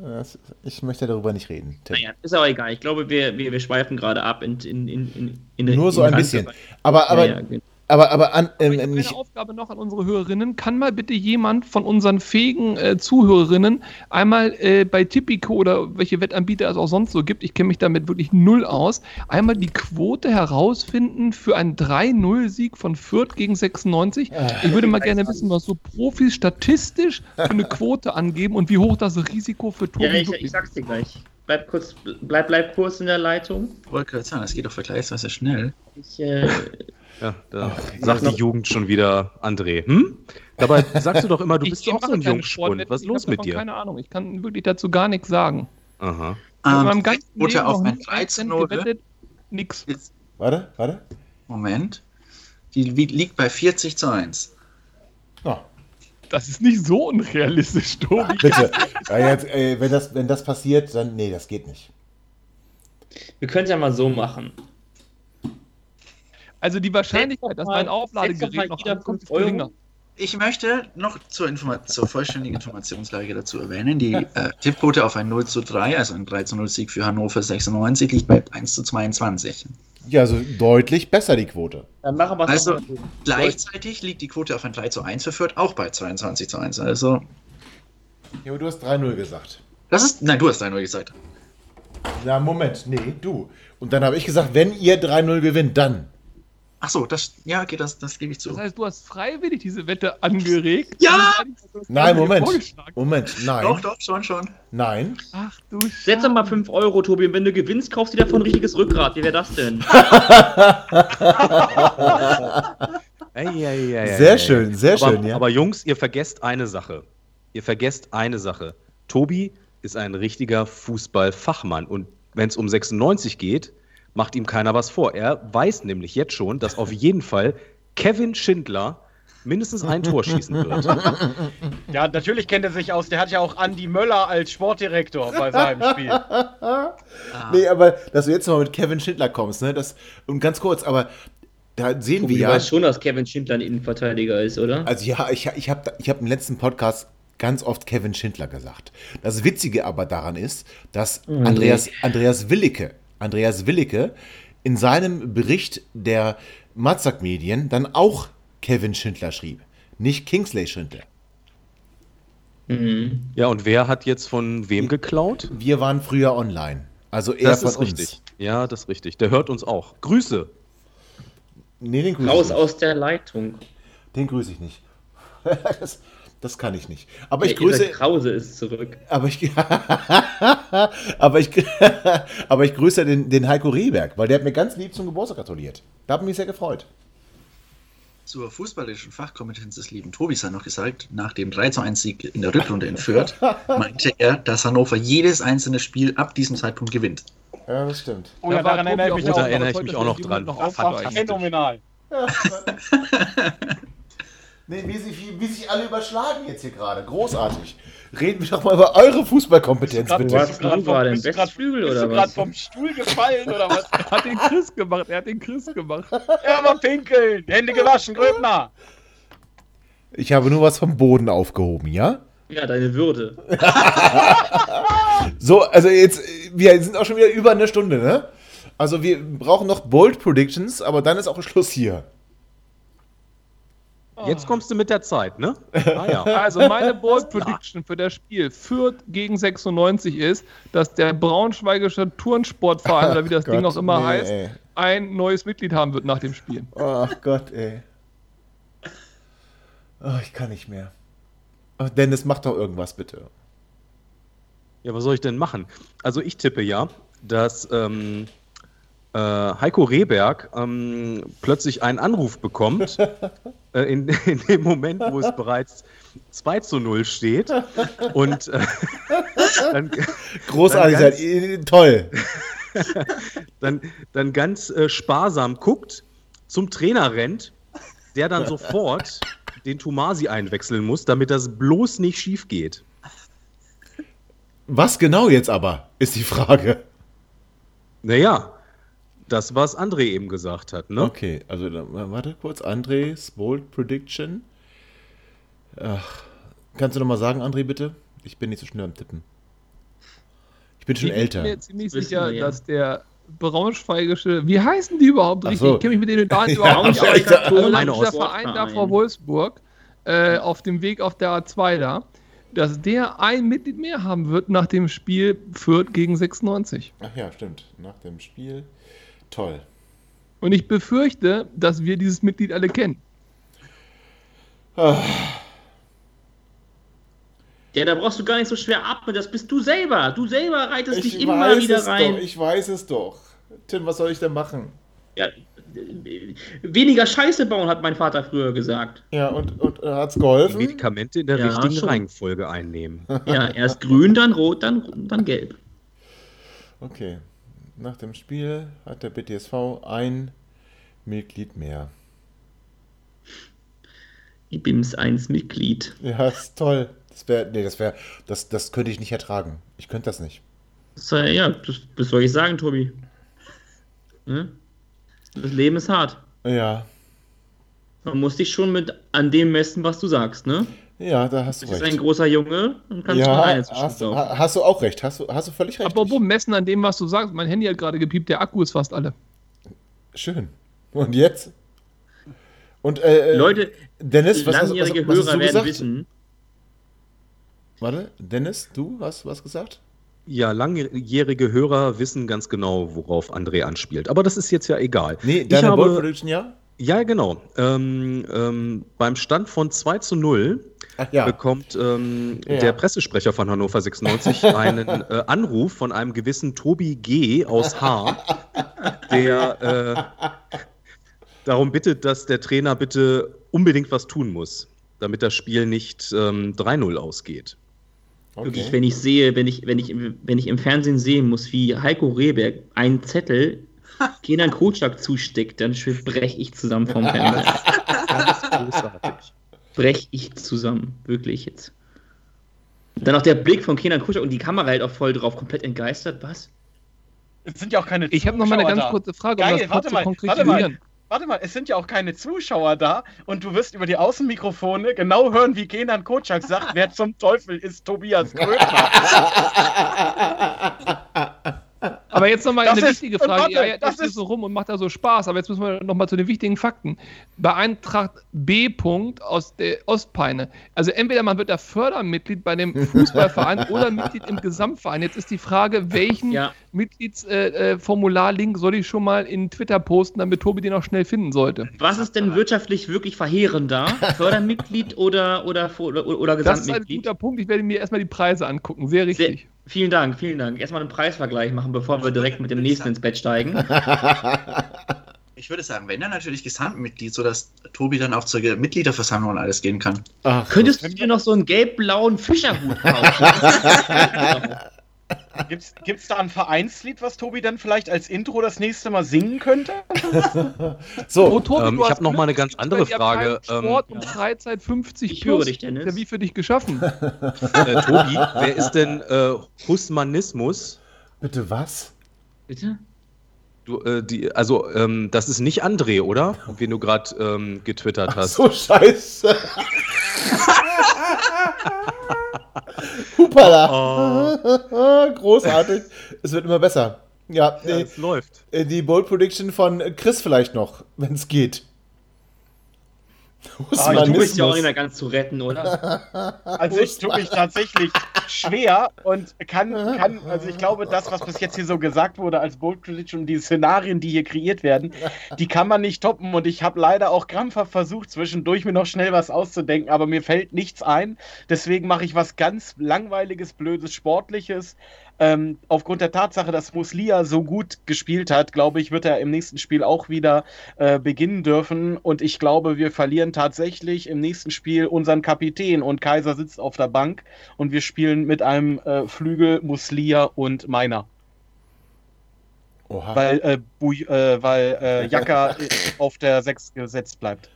das, ich möchte darüber nicht reden. Tim. Naja, ist aber egal. Ich glaube, wir, wir, wir schweifen gerade ab in, in, in, in, Nur so in ein bisschen. Aber, aber, Ja, ja, genau. Aber, aber an, ähm, Ich habe nicht, eine Aufgabe noch an unsere Hörerinnen. Kann mal bitte jemand von unseren fähigen äh, Zuhörerinnen einmal äh, bei Tipico oder welche Wettanbieter es auch sonst so gibt, ich kenne mich damit wirklich null aus, einmal die Quote herausfinden für einen 3-0-Sieg von Fürth gegen 96? Ich würde mal gerne wissen, was so Profis statistisch für eine Quote angeben und wie hoch das Risiko für Tobi Ja, ich, ich sag's dir gleich. Bleib kurz, bleib, bleib kurz in der Leitung. Ich wollte gerade sagen, das geht doch vergleichsweise schnell. Ich, äh, Ja, da sagt die Jugend schon wieder André. Hm? Dabei sagst du doch immer, du bist doch auch so ein Jungspund. Was ist los mit dir? Keine Ahnung, ich kann wirklich dazu gar nichts sagen. Aha. Ich habe in Ähm, meinem ganzen Leben auf noch ein nie 13 einen Cent gewettet, nix. warte, warte. Moment. Die liegt bei 40 zu 1. Oh, Das ist nicht so unrealistisch, Tobi. bitte. ja, jetzt, äh, wenn, das, wenn das passiert, dann, nee, das geht nicht. wir können es ja mal so machen. Also die Wahrscheinlichkeit, dass mein Aufladegerät noch wieder ankommt, fünf ist Euro. geringer. Ich möchte noch zur, Informa zur vollständigen Informationslage dazu erwähnen, die äh, Tippquote auf ein 0 zu 3, also ein 3 zu 0 Sieg für Hannover 96, liegt bei 1 zu 22. Ja, also deutlich besser die Quote. Dann machen wir es Also gleichzeitig liegt die Quote auf ein 3 zu 1 für Fürth auch bei 22 zu 1. Also, Ja, aber du hast 3-0 gesagt. das ist, nein, du hast 3-0 gesagt. Na, Moment, nee, du. Und dann habe ich gesagt, wenn ihr 3-0 gewinnt, dann. Ach so, das, ja, okay, das, das gebe ich zu. Das heißt, du hast freiwillig diese Wette angeregt? Ja! Nein, Moment. Moment, nein. Doch, doch, schon, schon. Nein. Ach du Setz doch mal 5 Euro, Tobi, und wenn du gewinnst, kaufst du dir davon ein richtiges Rückgrat. Wie wäre das denn? Sehr schön, sehr aber, schön, ja. Aber Jungs, ihr vergesst eine Sache. Ihr vergesst eine Sache. Tobi ist ein richtiger Fußballfachmann und wenn es um 96 geht, macht ihm keiner was vor. Er weiß nämlich jetzt schon, dass auf jeden Fall Kevin Schindler mindestens ein Tor schießen wird. Ja, natürlich kennt er sich aus. Der hat ja auch Andi Möller als Sportdirektor bei seinem Spiel. Ah, Nee, aber dass du jetzt mal mit Kevin Schindler kommst, ne? Das, und ganz kurz, aber da sehen Tobi, wir du ja. weißt schon, dass Kevin Schindler ein Innenverteidiger ist, oder? Also ja, ich, ich habe ich hab im letzten Podcast ganz oft Kevin Schindler gesagt. Das Witzige aber daran ist, dass Oh, Andreas, Andreas Willicke, Andreas Willicke in seinem Bericht der Matzak Medien dann auch Kevin Schindler schrieb, nicht Kingsley Schindler. Mhm. Ja, und wer hat jetzt von wem geklaut? Wir waren früher online. Also er Das von ist uns. richtig. Ja, das ist richtig. Der hört uns auch. Grüße. Nee, den grüße Raus aus der Leitung. Den grüße ich nicht. das, das kann ich nicht. Aber ich Der Esa grüße, Krause ist zurück. aber ich, aber ich, aber ich grüße den, den Heiko Rehberg, weil der hat mir ganz lieb zum Geburtstag gratuliert. Da habe ich mich sehr gefreut. Zur fußballischen Fachkompetenz des lieben Tobis hat noch gesagt, nach dem 3 1 Sieg in der Rückrunde in Fürth, meinte er, dass Hannover jedes einzelne Spiel ab diesem Zeitpunkt gewinnt. Ja, das stimmt. Oh ja, daran erinnere ich mich Da auch erinnere ich noch. mich auch noch dran. Noch. Phänomenal. Nee, wie sich, wie, wie sich alle überschlagen jetzt hier gerade. Großartig. Reden wir doch mal über eure Fußballkompetenz, Grad- bitte. Was? bist du grad gerade im bist du grad- Westflügel oder du gerade was? vom Stuhl gefallen oder was? Hat den Chris gemacht, er hat den Chris gemacht. Ja, mal pinkeln. Hände gewaschen, Gröbner. Ich habe nur was vom Boden aufgehoben, ja? Ja, deine Würde. So, also jetzt, wir sind auch schon wieder über eine Stunde, ne? Also wir brauchen noch Bold Predictions, aber dann ist auch Schluss hier. Jetzt kommst du mit der Zeit, ne? Ah, ja. Also meine Bold Prediction für das Spiel Fürth gegen 96 ist, dass der Braunschweigische Turnsportverein oder wie das Ding Gott, auch immer nee, heißt, ey. ein neues Mitglied haben wird nach dem Spiel. Ach Gott, ey. Oh, ich kann nicht mehr. Ach, Dennis, mach doch irgendwas, bitte. Ja, was soll ich denn machen? Also ich tippe ja, dass ähm, äh, Heiko Rehberg ähm, plötzlich einen Anruf bekommt, äh, in, in dem Moment, wo es bereits 2 zu 0 steht. Und äh, dann, Großartig, Dann ganz- ihr- toll. dann, dann ganz äh, sparsam guckt, zum Trainer rennt, der dann sofort den Tomasi einwechseln muss, damit das bloß nicht schief geht. Was genau jetzt aber, ist die Frage. Naja, das, was André eben gesagt hat, ne? Okay, also warte kurz, Andres Bold Prediction. Ach, kannst du noch mal sagen, André, bitte? Ich bin nicht so schnell am Tippen. Ich bin schon Ich bin älter. mir ziemlich sicher, ja. dass der Braunschweigische, wie heißen die überhaupt richtig? so. Ich kenne mich mit denen da überhaupt nicht aus. ich dieser aus- Verein da vor Wolfsburg, äh, auf dem Weg auf der A2 da, dass der ein Mitglied mehr haben wird nach dem Spiel Fürth gegen 96. Ach ja, stimmt. Nach dem Spiel. Toll. Und ich befürchte, dass wir dieses Mitglied alle kennen. Ja, da brauchst du gar nicht so schwer atmen. Das bist du selber. Du selber reitest dich Ich immer weiß wieder es rein. doch, ich weiß es doch. Tim, was soll ich denn machen? Ja, weniger Scheiße bauen, hat mein Vater früher gesagt. Ja, und, und äh, hat's Die geholfen? Medikamente in der Ja, richtigen schon. Reihenfolge einnehmen. Ja, erst grün, dann rot, dann, dann gelb. Okay. Nach dem Spiel hat der BTSV ein Mitglied mehr. IBIMS 1 Mitglied. Ja, ist toll. Das wäre, nee, das wäre, das, das könnte ich nicht ertragen. Ich könnte das nicht. So, ja, das, was soll ich sagen, Tobi? Ne? Das Leben ist hart. Ja, Man muss dich schon mit an dem messen, was du sagst, ne? Ja, da hast Du du bist ein recht. großer Junge und kannst Ja, mal hast, du- hast du auch recht. Hast du, hast du völlig recht. Apropos messen an dem, was du sagst. Mein Handy hat gerade gepiept, der Akku ist fast alle. Schön. Und jetzt? Und äh, äh, Leute, Dennis, was, hast- was, langjährige was hast Hörer du werden gesagt? wissen, Warte, Dennis, du hast was gesagt? Ja, langjährige Hörer wissen ganz genau, worauf André anspielt. Aber das ist jetzt ja egal. Nee, deine Bold habe, Prediction, ja? Ja, genau. Ähm, ähm, beim Stand von 2 zu 0 Ach ja. bekommt ähm, Ja. der Pressesprecher von Hannover 96 einen äh, Anruf von einem gewissen Tobi G. aus Haar, der äh, darum bittet, dass der Trainer bitte unbedingt was tun muss, damit das Spiel nicht ähm, 3-0 ausgeht. Wirklich, Okay. wenn ich sehe, wenn ich, wenn ich, im- wenn ich im Fernsehen sehen muss, wie Heiko Rehberg einen Zettel Kenan Kocak zusteckt, dann breche ich zusammen vom Fernseher. Ganz großartig. Brech ich zusammen, wirklich jetzt. Dann noch der Blick von Kenan Kocak und die Kamera halt auch voll drauf, komplett entgeistert. Was? Es sind ja auch keine Ich habe noch mal eine ganz da. kurze Frage, Geil, um das warte kurz mal, warte konkretisieren. Warte mal, es sind ja auch keine Zuschauer da und du wirst über die Außenmikrofone genau hören, wie Kenan Kocak sagt, wer zum Teufel ist Tobias Krötner. Aber jetzt nochmal eine ist- wichtige Frage. warte, ja, ja, das das ist ist- so rum und macht da so Spaß. Aber jetzt müssen wir nochmal zu den wichtigen Fakten. Bei Eintracht B. -Punkt aus der Ostpeine. Also entweder man wird da Fördermitglied bei dem Fußballverein oder Mitglied im Gesamtverein. Jetzt ist die Frage, welchen Ja. Mitgliedsformularlink soll ich schon mal in Twitter posten, damit Tobi den auch schnell finden sollte. Was ist denn wirtschaftlich wirklich verheerender? Fördermitglied oder, oder, oder, oder Das ist ein Gesamtmitglied? guter Punkt. Ich werde mir erstmal die Preise angucken. Sehr Sehr, richtig. vielen Dank, vielen Dank. Erstmal einen Preisvergleich machen, bevor wir direkt mit dem nächsten ins Bett steigen. Ich würde sagen, wenn er natürlich Gesamtmitglied, sodass Tobi dann auch zur Mitgliederversammlung und alles gehen kann. Ach, Könntest du dir noch so einen gelb-blauen Fischerhut kaufen? Gibt's, gibt's da ein Vereinslied, was Tobi dann vielleicht als Intro das nächste Mal singen könnte? so, Oh, Tobi, Ähm, ich hast hab noch mal eine ganz andere Frage, ähm, Sport und Freizeit 50 Ich höre plus. dich, Dennis. Ist ja wie für dich geschaffen. Äh, Tobi, wer ist denn äh, Husmanismus? bitte was? Bitte? Du, äh, die, also, ähm, das ist nicht André, oder? Wen du gerade ähm, getwittert Ach hast. so scheiße. Hupala. Großartig. Es wird immer besser. Ja, Ja, nee, es läuft. äh, die Bold Prediction von Chris vielleicht noch, wenn es geht. Aber du bist ja auch nicht mehr ganz zu retten, oder? Also ich tue mich tatsächlich schwer und kann, kann, also ich glaube, das, was bis jetzt hier so gesagt wurde als Bold Prediction und die Szenarien, die hier kreiert werden, die kann man nicht toppen und ich habe leider auch krampfhaft versucht, zwischendurch mir noch schnell was auszudenken, aber mir fällt nichts ein. Deswegen mache ich was ganz langweiliges, blödes, sportliches. Ähm, aufgrund der Tatsache, dass Muslia so gut gespielt hat, glaube ich, wird er im nächsten Spiel auch wieder äh, beginnen dürfen. Und ich glaube, wir verlieren tatsächlich im nächsten Spiel unseren Kapitän und Kaiser sitzt auf der Bank und wir spielen mit einem äh, Flügel Muslia und meiner. Oha. Weil, äh, äh, weil äh, Jaka äh, auf der 6 gesetzt bleibt.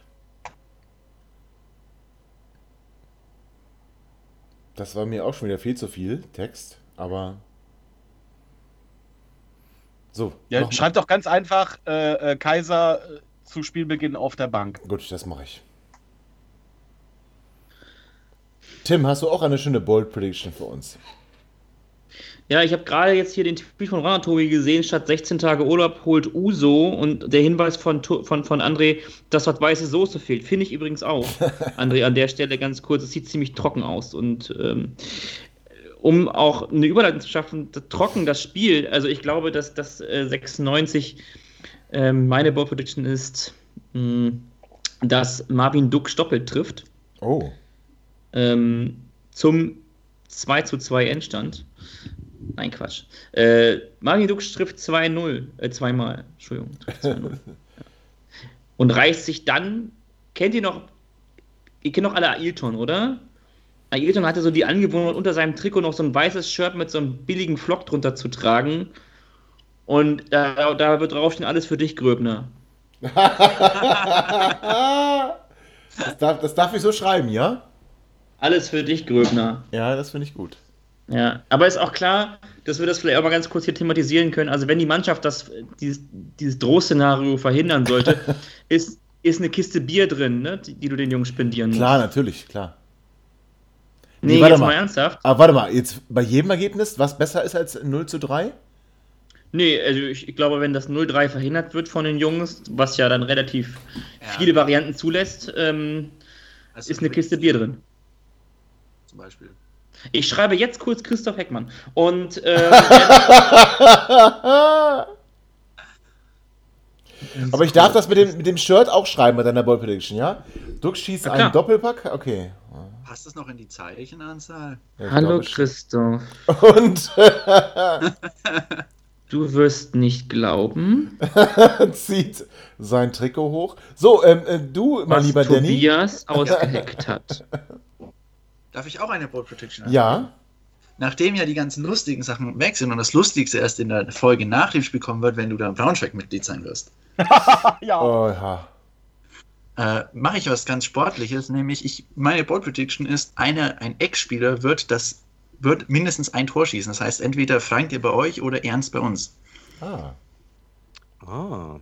Das war mir auch schon wieder viel zu viel Text, aber. So. Ja, schreibt doch ganz einfach äh, äh, Kaiser äh, zu Spielbeginn auf der Bank. Gut, das mache ich. Tim, hast du auch eine schöne Bold Prediction für uns? Ja, ich habe gerade jetzt hier den Tweet von Ranatobi gesehen, statt 16 Tage Urlaub holt Uso und der Hinweis von, von, von André, dass dort weiße Soße fehlt. Finde ich übrigens auch. André, an der Stelle ganz kurz, es sieht ziemlich trocken aus und ähm, um auch eine Überleitung zu schaffen, trocken das Spiel, also ich glaube, dass das äh, 96 ähm, meine Ball Prediction ist, mh, dass Marvin Duck doppelt trifft Oh. ähm, zum 2 zu 2 Endstand. Nein, Quatsch. Äh, Marvin Dux trifft 2-0, äh, zweimal, Entschuldigung. trifft 2-0. Und reißt sich dann, kennt ihr noch, ihr kennt noch alle Ailton, oder? Ailton hatte so die Angewohnheit, unter seinem Trikot noch so ein weißes Shirt mit so einem billigen Flock drunter zu tragen. Und da, da wird draufstehen, alles für dich, Gröbner. Das darf, das darf ich so schreiben, ja? Alles für dich, Gröbner. Ja, das finde ich gut. Ja, aber ist auch klar, dass wir das vielleicht auch mal ganz kurz hier thematisieren können. Also wenn die Mannschaft das, dieses, dieses Drohszenario verhindern sollte, ist, ist eine Kiste Bier drin, ne, die, die du den Jungs spendieren musst. Klar, natürlich, klar. Nee, Nee, warte jetzt mal. mal. ernsthaft. Aber warte mal, jetzt bei jedem Ergebnis, was besser ist als 0 zu 3? Nee, also ich, ich glaube, wenn das 0-3 verhindert wird von den Jungs, was ja dann relativ Ja. viele Varianten zulässt, ähm, Also ist eine Kiste Bier drin. Zum Beispiel. Ich schreibe jetzt kurz Christoph Heckmann. Und äh, Aber ich darf das mit dem, mit dem Shirt auch schreiben bei deiner Ball Prediction, ja? Dux schießt Ja, einen. Doppelpack? Okay. Passt das noch in die Zeichenanzahl? Ja, Hallo. Christoph, Und du wirst nicht glauben, zieht sein Trikot hoch. So, ähm, äh, du, mein was lieber Danny. Tobias ausgeheckt hat. Darf ich auch eine Bold Prediction haben? Ja. Nachdem ja die ganzen lustigen Sachen weg sind und das Lustigste erst in der Folge nach dem Spiel kommen wird, wenn du da Braunschweig-Mitglied sein wirst, ja. Oh, ja. Äh, mache ich was ganz Sportliches, nämlich ich, meine Bold Prediction ist, eine, ein Ex-Spieler wird das wird mindestens ein Tor schießen. Das heißt, entweder Frank ihr bei euch oder Ernst bei uns. Ah. Ah.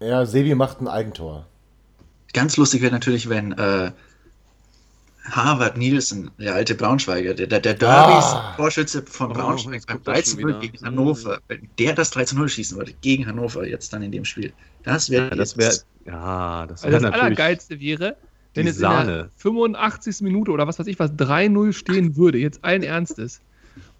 Ja, Sebi macht ein Eigentor. Ganz lustig wäre natürlich, wenn äh, Harvard Nielsen, der alte Braunschweiger, der, der, der Ah. Torschütze von Oh, Braunschweig beim kommt das 3 schon 0 wieder. gegen Hannover, wenn der das 3 0 schießen würde, gegen Hannover jetzt dann in dem Spiel. Das wäre Ja, das wäre. Ja, das Also wäre das natürlich. Allergeilste wäre, wenn es in der Sahne. 85. Minute oder was weiß ich was 3-0 stehen würde, jetzt allen Ernstes.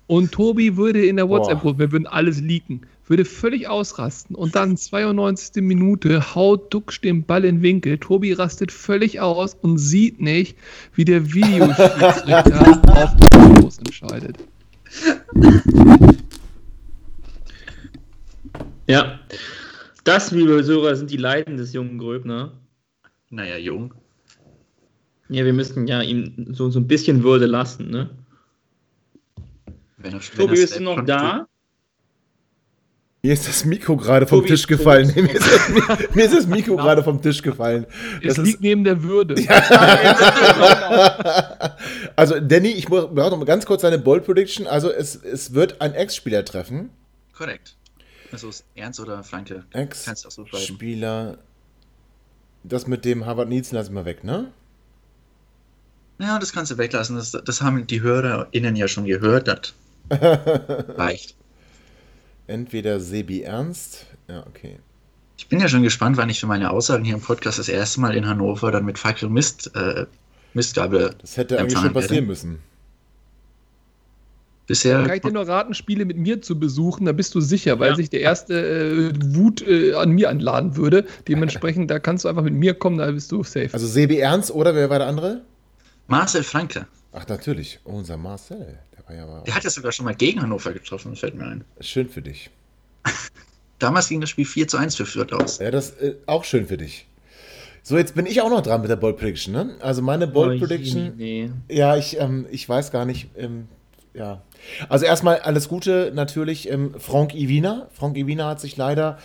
Und Tobi würde in der. WhatsApp-Gruppe, wir würden alles leaken, würde völlig ausrasten. Und dann 92. Minute haut Duxch den Ball in den Winkel. Tobi rastet völlig aus und sieht nicht, wie der Videoschiedsrichter auf Videos entscheidet. Ja. Das, liebe Hörer, sind die Leiden des jungen Gröbner. Naja, jung. Ja, wir müssten ja ihm so, so ein bisschen Würde lassen, ne? Wenn er, wenn Tobi, bist du noch da? Mir ist das Mikro gerade vom Tobi Tisch gefallen. mir, ist das, Mi- mir ist das Mikro gerade vom Tisch gefallen. Es Das liegt ist, neben der Würde. also, Danny, ich brauche noch mal ganz kurz deine Bold Prediction. Also, es, es wird ein Ex-Spieler treffen. Korrekt. Also ist Ernst oder du auch so. Ex-Spieler. Das mit dem Harvard Nielsen lassen wir weg, ne? Ja, das kannst du weglassen. Das, das haben die HörerInnen ja schon gehört. Das reicht. Entweder Sebi Ernst. Ja, okay. Ich bin ja schon gespannt, wann ich für meine Aussagen hier im Podcast das erste Mal in Hannover dann mit Fackel Mist, äh, Mistgabel Das hätte eigentlich schon passieren müssen. Bisher Kann ich dir nur raten, Spiele mit mir zu besuchen, da bist du sicher, weil Ja. sich der erste äh, Wut äh, an mir anladen würde. Dementsprechend, da kannst du einfach mit mir kommen, da bist du safe. Also, Sebi Ernst oder wer war der andere? Marcel Franke. Ach, natürlich. Oh, unser Marcel. Der war ja aber Der hat ja sogar schon mal gegen Hannover getroffen, fällt mir ein. schön für dich. Damals ging das Spiel 4 zu 1 für Fürth aus. Ja, das äh, auch schön für dich. So, jetzt bin ich auch noch dran mit der Bold Prediction, ne? Also meine Bold Oh, Prediction. Nee. Ja, ich, ähm, ich weiß gar nicht. Ähm, ja. Also erstmal alles Gute natürlich. Ähm, Frank Iwina. Frank Iwina hat sich leider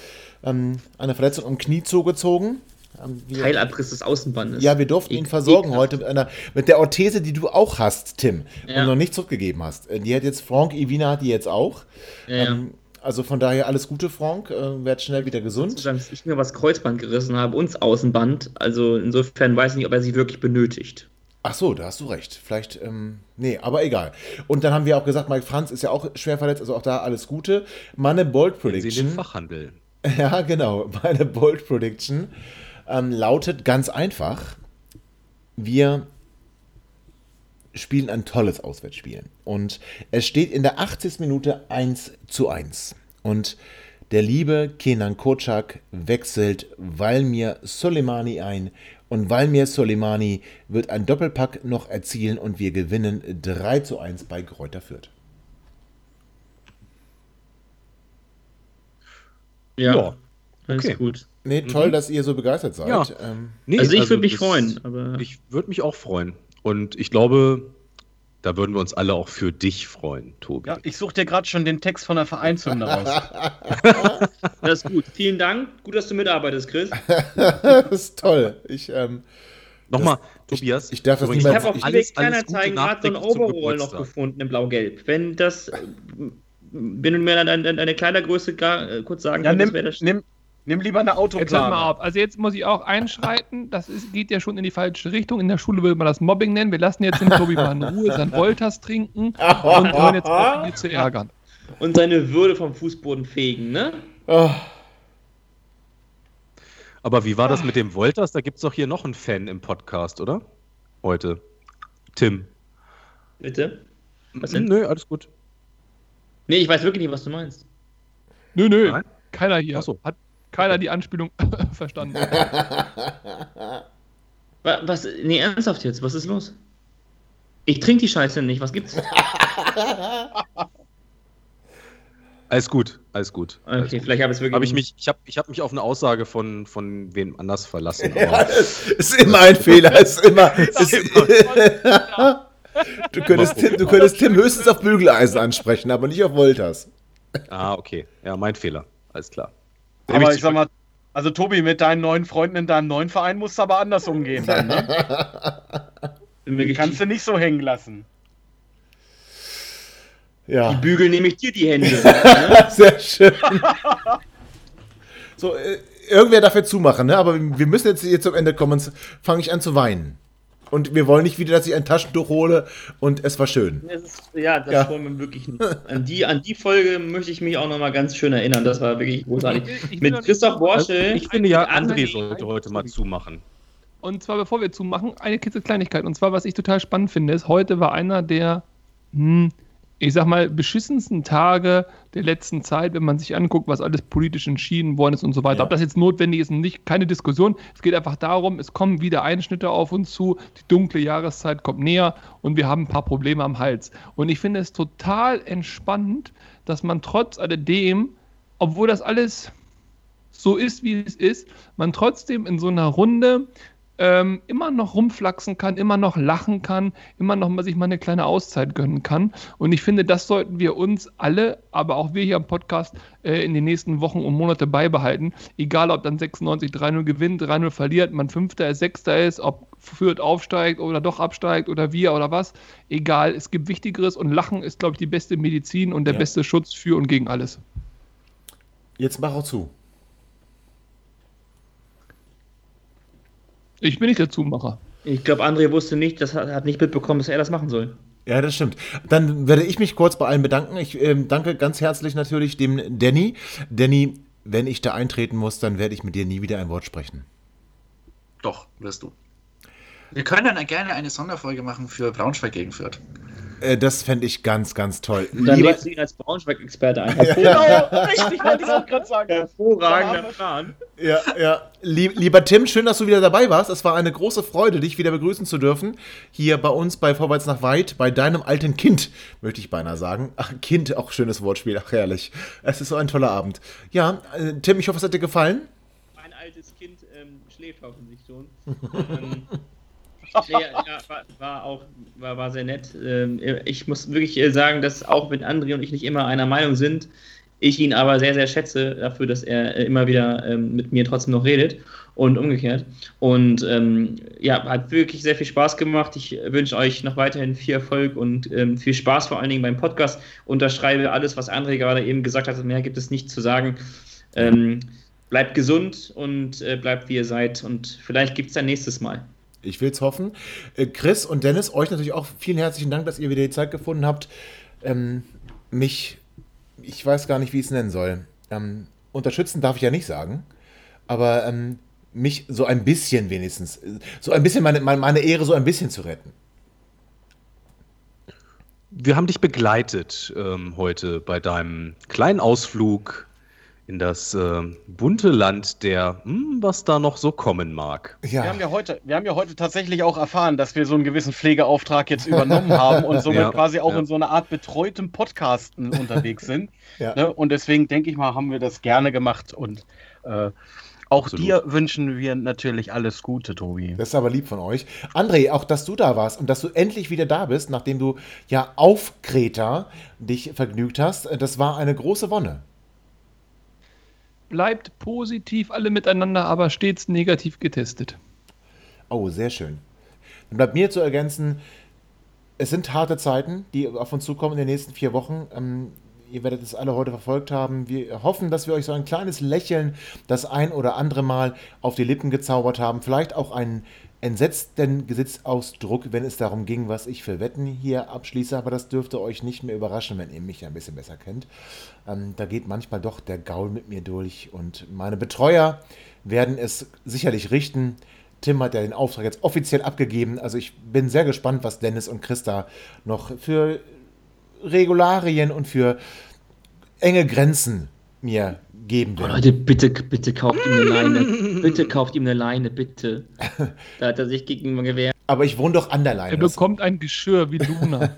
ähm, eine Verletzung am Knie zugezogen. Ähm, wir, Teilabriss des Außenbandes. ja, wir durften ihn Ek- versorgen ekelhaft. heute mit, einer, mit der Orthese, die du auch hast, Tim, Ja. und noch nicht zurückgegeben hast. Äh, Die hat jetzt Frank Iwina hat die jetzt auch. Ja, ja. Ähm, also von daher alles Gute, Frank. Äh, werd schnell wieder gesund. Ich mir was Kreuzband gerissen habe, uns Außenband. Also insofern weiß ich nicht, ob er sie wirklich benötigt. Ach so, da hast du recht. Vielleicht, ähm, nee, aber egal. Und dann haben wir auch gesagt, Mike Franz ist ja auch schwer verletzt, also auch da alles Gute. Meine Bold Sie in den Prediction. Fachhandel. Ja, genau. Meine Bold Prediction ähm, lautet ganz einfach: Wir spielen ein tolles Auswärtsspiel. Und es steht in der 80. Minute 1 zu 1. Und der liebe Kenan Kocak wechselt Valmir Soleimani ein. Und Valmir Soleimani wird ein Doppelpack noch erzielen und wir gewinnen 3 zu 1 bei Kräuter Fürth. Ja. Ja, Alles okay. gut. Nee, toll, dass ihr so begeistert seid. Ja. Ähm, Nee, also ich würde mich freuen, aber Ich würde mich auch freuen. Und ich glaube, da würden wir uns alle auch für dich freuen, Tobi. Ja, ich suche dir gerade schon den Text von der Vereinshymne raus. das ist gut. Vielen Dank. Gut, dass du mitarbeitest, Chris. das ist toll. Ich, ähm, Nochmal, Tobias. ich darf das übrigens Ich habe auf ich- alles- alles Kleinanzeigen gerade so ein Overall noch gefunden in Blau-Gelb. Wenn das, äh, wenn du mir deine, deine, deine Kleidergröße gar, äh, kurz sagen Ja, nimm, wäre das nimm, nimm lieber eine Jetzt hört mal auf. Also jetzt muss ich auch einschreiten. Das ist, geht ja schon in die falsche Richtung. In der Schule würde man das Mobbing nennen. Wir lassen jetzt den Tobi mal in Ruhe sein Wolters trinken und hören jetzt auf, ihn hier zu ärgern. und seine Würde vom Fußboden fegen, ne? oh, Aber wie war das mit dem Wolters? Da gibt es doch hier noch einen Fan im Podcast, oder? Heute. Tim. Bitte? Was denn? Nö, alles gut. Nee, ich weiß wirklich nicht, was du meinst. Nö, nö. Nein? Keiner hier Ach so. hat keiner die Anspielung verstanden Was? Nee, ernsthaft jetzt, was ist los? Ich trinke die Scheiße nicht, was gibt's? Alles gut, alles gut. alles Okay, gut. vielleicht habe ich es wirklich. Habe ich mich, ich habe ich hab mich auf eine Aussage von, von wem anders verlassen. Ja, ist immer ein Fehler. Es ist immer. Es du, könntest Tim, du könntest Tim höchstens auf Bügeleisen ansprechen, aber nicht auf Wolters. ah, okay. Ja, mein Fehler. Alles klar. Aber ich sag mal, also Tobi, mit deinen neuen Freunden in deinem neuen Verein musst du aber anders umgehen dann, ne? Die kannst du nicht so hängen lassen. Ja. Bügel nehme ich dir die Hände. ne? Sehr schön. So, äh, irgendwer dafür zumachen, ne? aber wir müssen jetzt hier zum Ende kommen, sonst fange ich an zu weinen. Und wir wollen nicht wieder, dass ich ein Taschentuch hole und es war schön. Das ist, ja, das Ja. wollen wir wirklich nicht. An die, an die Folge möchte ich mich auch nochmal ganz schön erinnern. Das war wirklich großartig. Ich ich Mit Christoph Borschel. ich finde ja, André sollte heute mal zumachen. Und zwar, bevor wir zumachen, eine kitzel Kleinigkeit. Und zwar, was ich total spannend finde, ist, heute war einer der, hm, ich sag mal, beschissensten Tage der letzten Zeit, wenn man sich anguckt, was alles politisch entschieden worden ist und so weiter. Ja. Ob das jetzt notwendig ist und nicht, keine Diskussion. Es geht einfach darum, es kommen wieder Einschnitte auf uns zu, die dunkle Jahreszeit kommt näher und wir haben ein paar Probleme am Hals. Und ich finde es total entspannend, dass man trotz alledem, obwohl das alles so ist, wie es ist, man trotzdem in so einer Runde ähm, immer noch rumflaxen kann, immer noch lachen kann, immer noch mal sich mal eine kleine Auszeit gönnen kann. Und ich finde, das sollten wir uns alle, aber auch wir hier am Podcast äh, in den nächsten Wochen und Monate beibehalten. Egal, ob dann 96 3-0 gewinnt, 3-0 verliert, man Fünfter ist, Sechster ist, ob Fürth aufsteigt oder doch absteigt oder wir oder was. Egal, es gibt Wichtigeres und Lachen ist, glaube ich, die beste Medizin und der Ja. beste Schutz für und gegen alles. Jetzt mach auch zu. Ich bin nicht der Zumacher. Ich glaube, André wusste nicht, das hat, hat nicht mitbekommen, dass er das machen soll. Ja, das stimmt. Dann werde ich mich kurz bei allen bedanken. Ich ähm, danke ganz herzlich natürlich dem Danny. Danny, wenn ich da eintreten muss, dann werde ich mit dir nie wieder ein Wort sprechen. Doch, wirst du. Wir können dann gerne eine Sonderfolge machen für Braunschweig gegen Fürth. Äh, das fände ich ganz, ganz toll. Und dann Lieber, lädst du ihn als Braunschweig-Experte ein. Hervorragend. richtig, wollte ich auch gerade sagen. Hervorragender Plan. ja, ja. Lieb, lieber Tim, schön, dass du wieder dabei warst. Es war eine große Freude, dich wieder begrüßen zu dürfen. Hier bei uns bei Vorwärts nach Weit, bei deinem alten Kind, möchte ich beinahe sagen. Ach, Kind, auch schönes Wortspiel, ach herrlich. Es ist so ein toller Abend. Ja, äh, Tim, ich hoffe, es hat dir gefallen. Mein altes Kind ähm, schläft hoffentlich schon. ähm, nee, ja, war, war auch war, war sehr nett. Ähm, ich muss wirklich äh, sagen, dass auch wenn André und ich nicht immer einer Meinung sind, ich ihn aber sehr, sehr schätze dafür, dass er äh, immer wieder ähm, mit mir trotzdem noch redet und umgekehrt. Und ähm, ja, hat wirklich sehr viel Spaß gemacht. Ich wünsche euch noch weiterhin viel Erfolg und viel Spaß vor allen Dingen beim Podcast. Unterschreibe alles, was André gerade eben gesagt hat. Mehr gibt es nicht zu sagen. Bleibt gesund und äh, bleibt wie ihr seid. Und vielleicht gibt es dann nächstes Mal. Ich will es hoffen. Äh, Chris und Dennis, euch natürlich auch vielen herzlichen Dank, dass ihr wieder die Zeit gefunden habt, ähm, mich, ich weiß gar nicht, wie ich es nennen soll. Ähm, unterstützen darf ich ja nicht sagen, aber ähm, mich so ein bisschen wenigstens, so ein bisschen meine, meine, meine Ehre so ein bisschen zu retten. Wir haben dich begleitet ähm, heute bei deinem kleinen Ausflug in das äh, bunte Land der, hm, was da noch so kommen mag. Ja, Wir haben, ja heute, wir haben ja heute tatsächlich auch erfahren, dass wir so einen gewissen Pflegeauftrag jetzt übernommen haben und somit Ja, quasi auch ja. in so einer Art betreutem Podcasten unterwegs sind. Ja. Ne? Und deswegen denke ich mal, haben wir das gerne gemacht und äh, auch Absolut. dir wünschen wir natürlich alles Gute, Tobi. das ist aber lieb von euch. André, auch dass du da warst und dass du endlich wieder da bist, nachdem du ja auf Kreta dich vergnügt hast, das war eine große Wonne. Bleibt positiv alle miteinander, aber stets negativ getestet. Oh, sehr schön. Dann bleibt mir zu ergänzen, es sind harte Zeiten, die auf uns zukommen in den nächsten vier Wochen. Ähm, ihr werdet es alle heute verfolgt haben. Wir hoffen, dass wir euch so ein kleines Lächeln das ein oder andere Mal auf die Lippen gezaubert haben. Vielleicht auch einen entsetzten Gesichtsausdruck, wenn es darum ging, was ich für Wetten hier abschließe. Aber das dürfte euch nicht mehr überraschen, wenn ihr mich ein bisschen besser kennt. Ähm, da geht manchmal doch der Gaul mit mir durch und meine Betreuer werden es sicherlich richten. Tim hat ja den Auftrag jetzt offiziell abgegeben. Also ich bin sehr gespannt, was Dennis und Christa noch für Regularien und für enge Grenzen mir geben Oh, werden. Leute, bitte, bitte kauft ihm eine Leine. Bitte kauft ihm eine Leine, bitte. Da hat er sich gegen gewehrt. Aber ich wohne doch an der Leine. Er bekommt ein Geschirr wie Luna.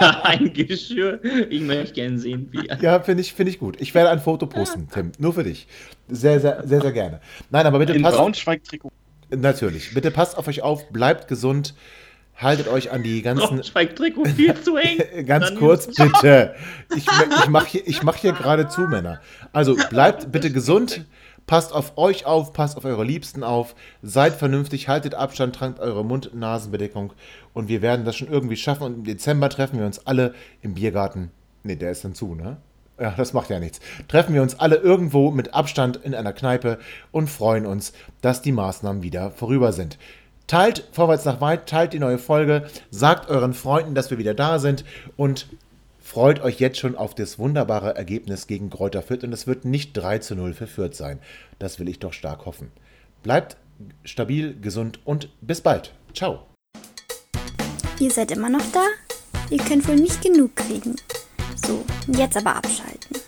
Ja, ein Geschirr. Ich möchte gerne sehen, wie er. Ja, finde ich, finde ich gut. Ich werde ein Foto posten, Tim. Nur für dich. Sehr, sehr, sehr, sehr gerne. Nein, aber bitte In passt. Braunschweig-Trikot. Natürlich. Bitte passt auf euch auf, bleibt gesund, haltet euch an die ganzen. Braunschweig-Trikot viel zu eng. Ganz Dann- kurz, bitte. Ich, ich mache hier, ich mach hier gerade zu, Männer. Also bleibt bitte gesund, passt auf euch auf, passt auf eure Liebsten auf, seid vernünftig, haltet Abstand, tragt eure Mund-Nasen-Bedeckung und wir werden das schon irgendwie schaffen. Und im Dezember treffen wir uns alle im Biergarten. Ne, der ist dann zu, ne? Ja, das macht ja nichts. Treffen wir uns alle irgendwo mit Abstand in einer Kneipe und freuen uns, dass die Maßnahmen wieder vorüber sind. Teilt vorwärts nach weit, teilt die neue Folge, sagt euren Freunden, dass wir wieder da sind und freut euch jetzt schon auf das wunderbare Ergebnis gegen Kräuter Fürth und es wird nicht 3 zu 0 für Fürth sein. Das will ich doch stark hoffen. Bleibt stabil, gesund und bis bald. Ciao. Ihr seid immer noch da? Ihr könnt wohl nicht genug kriegen. So, jetzt aber abschalten.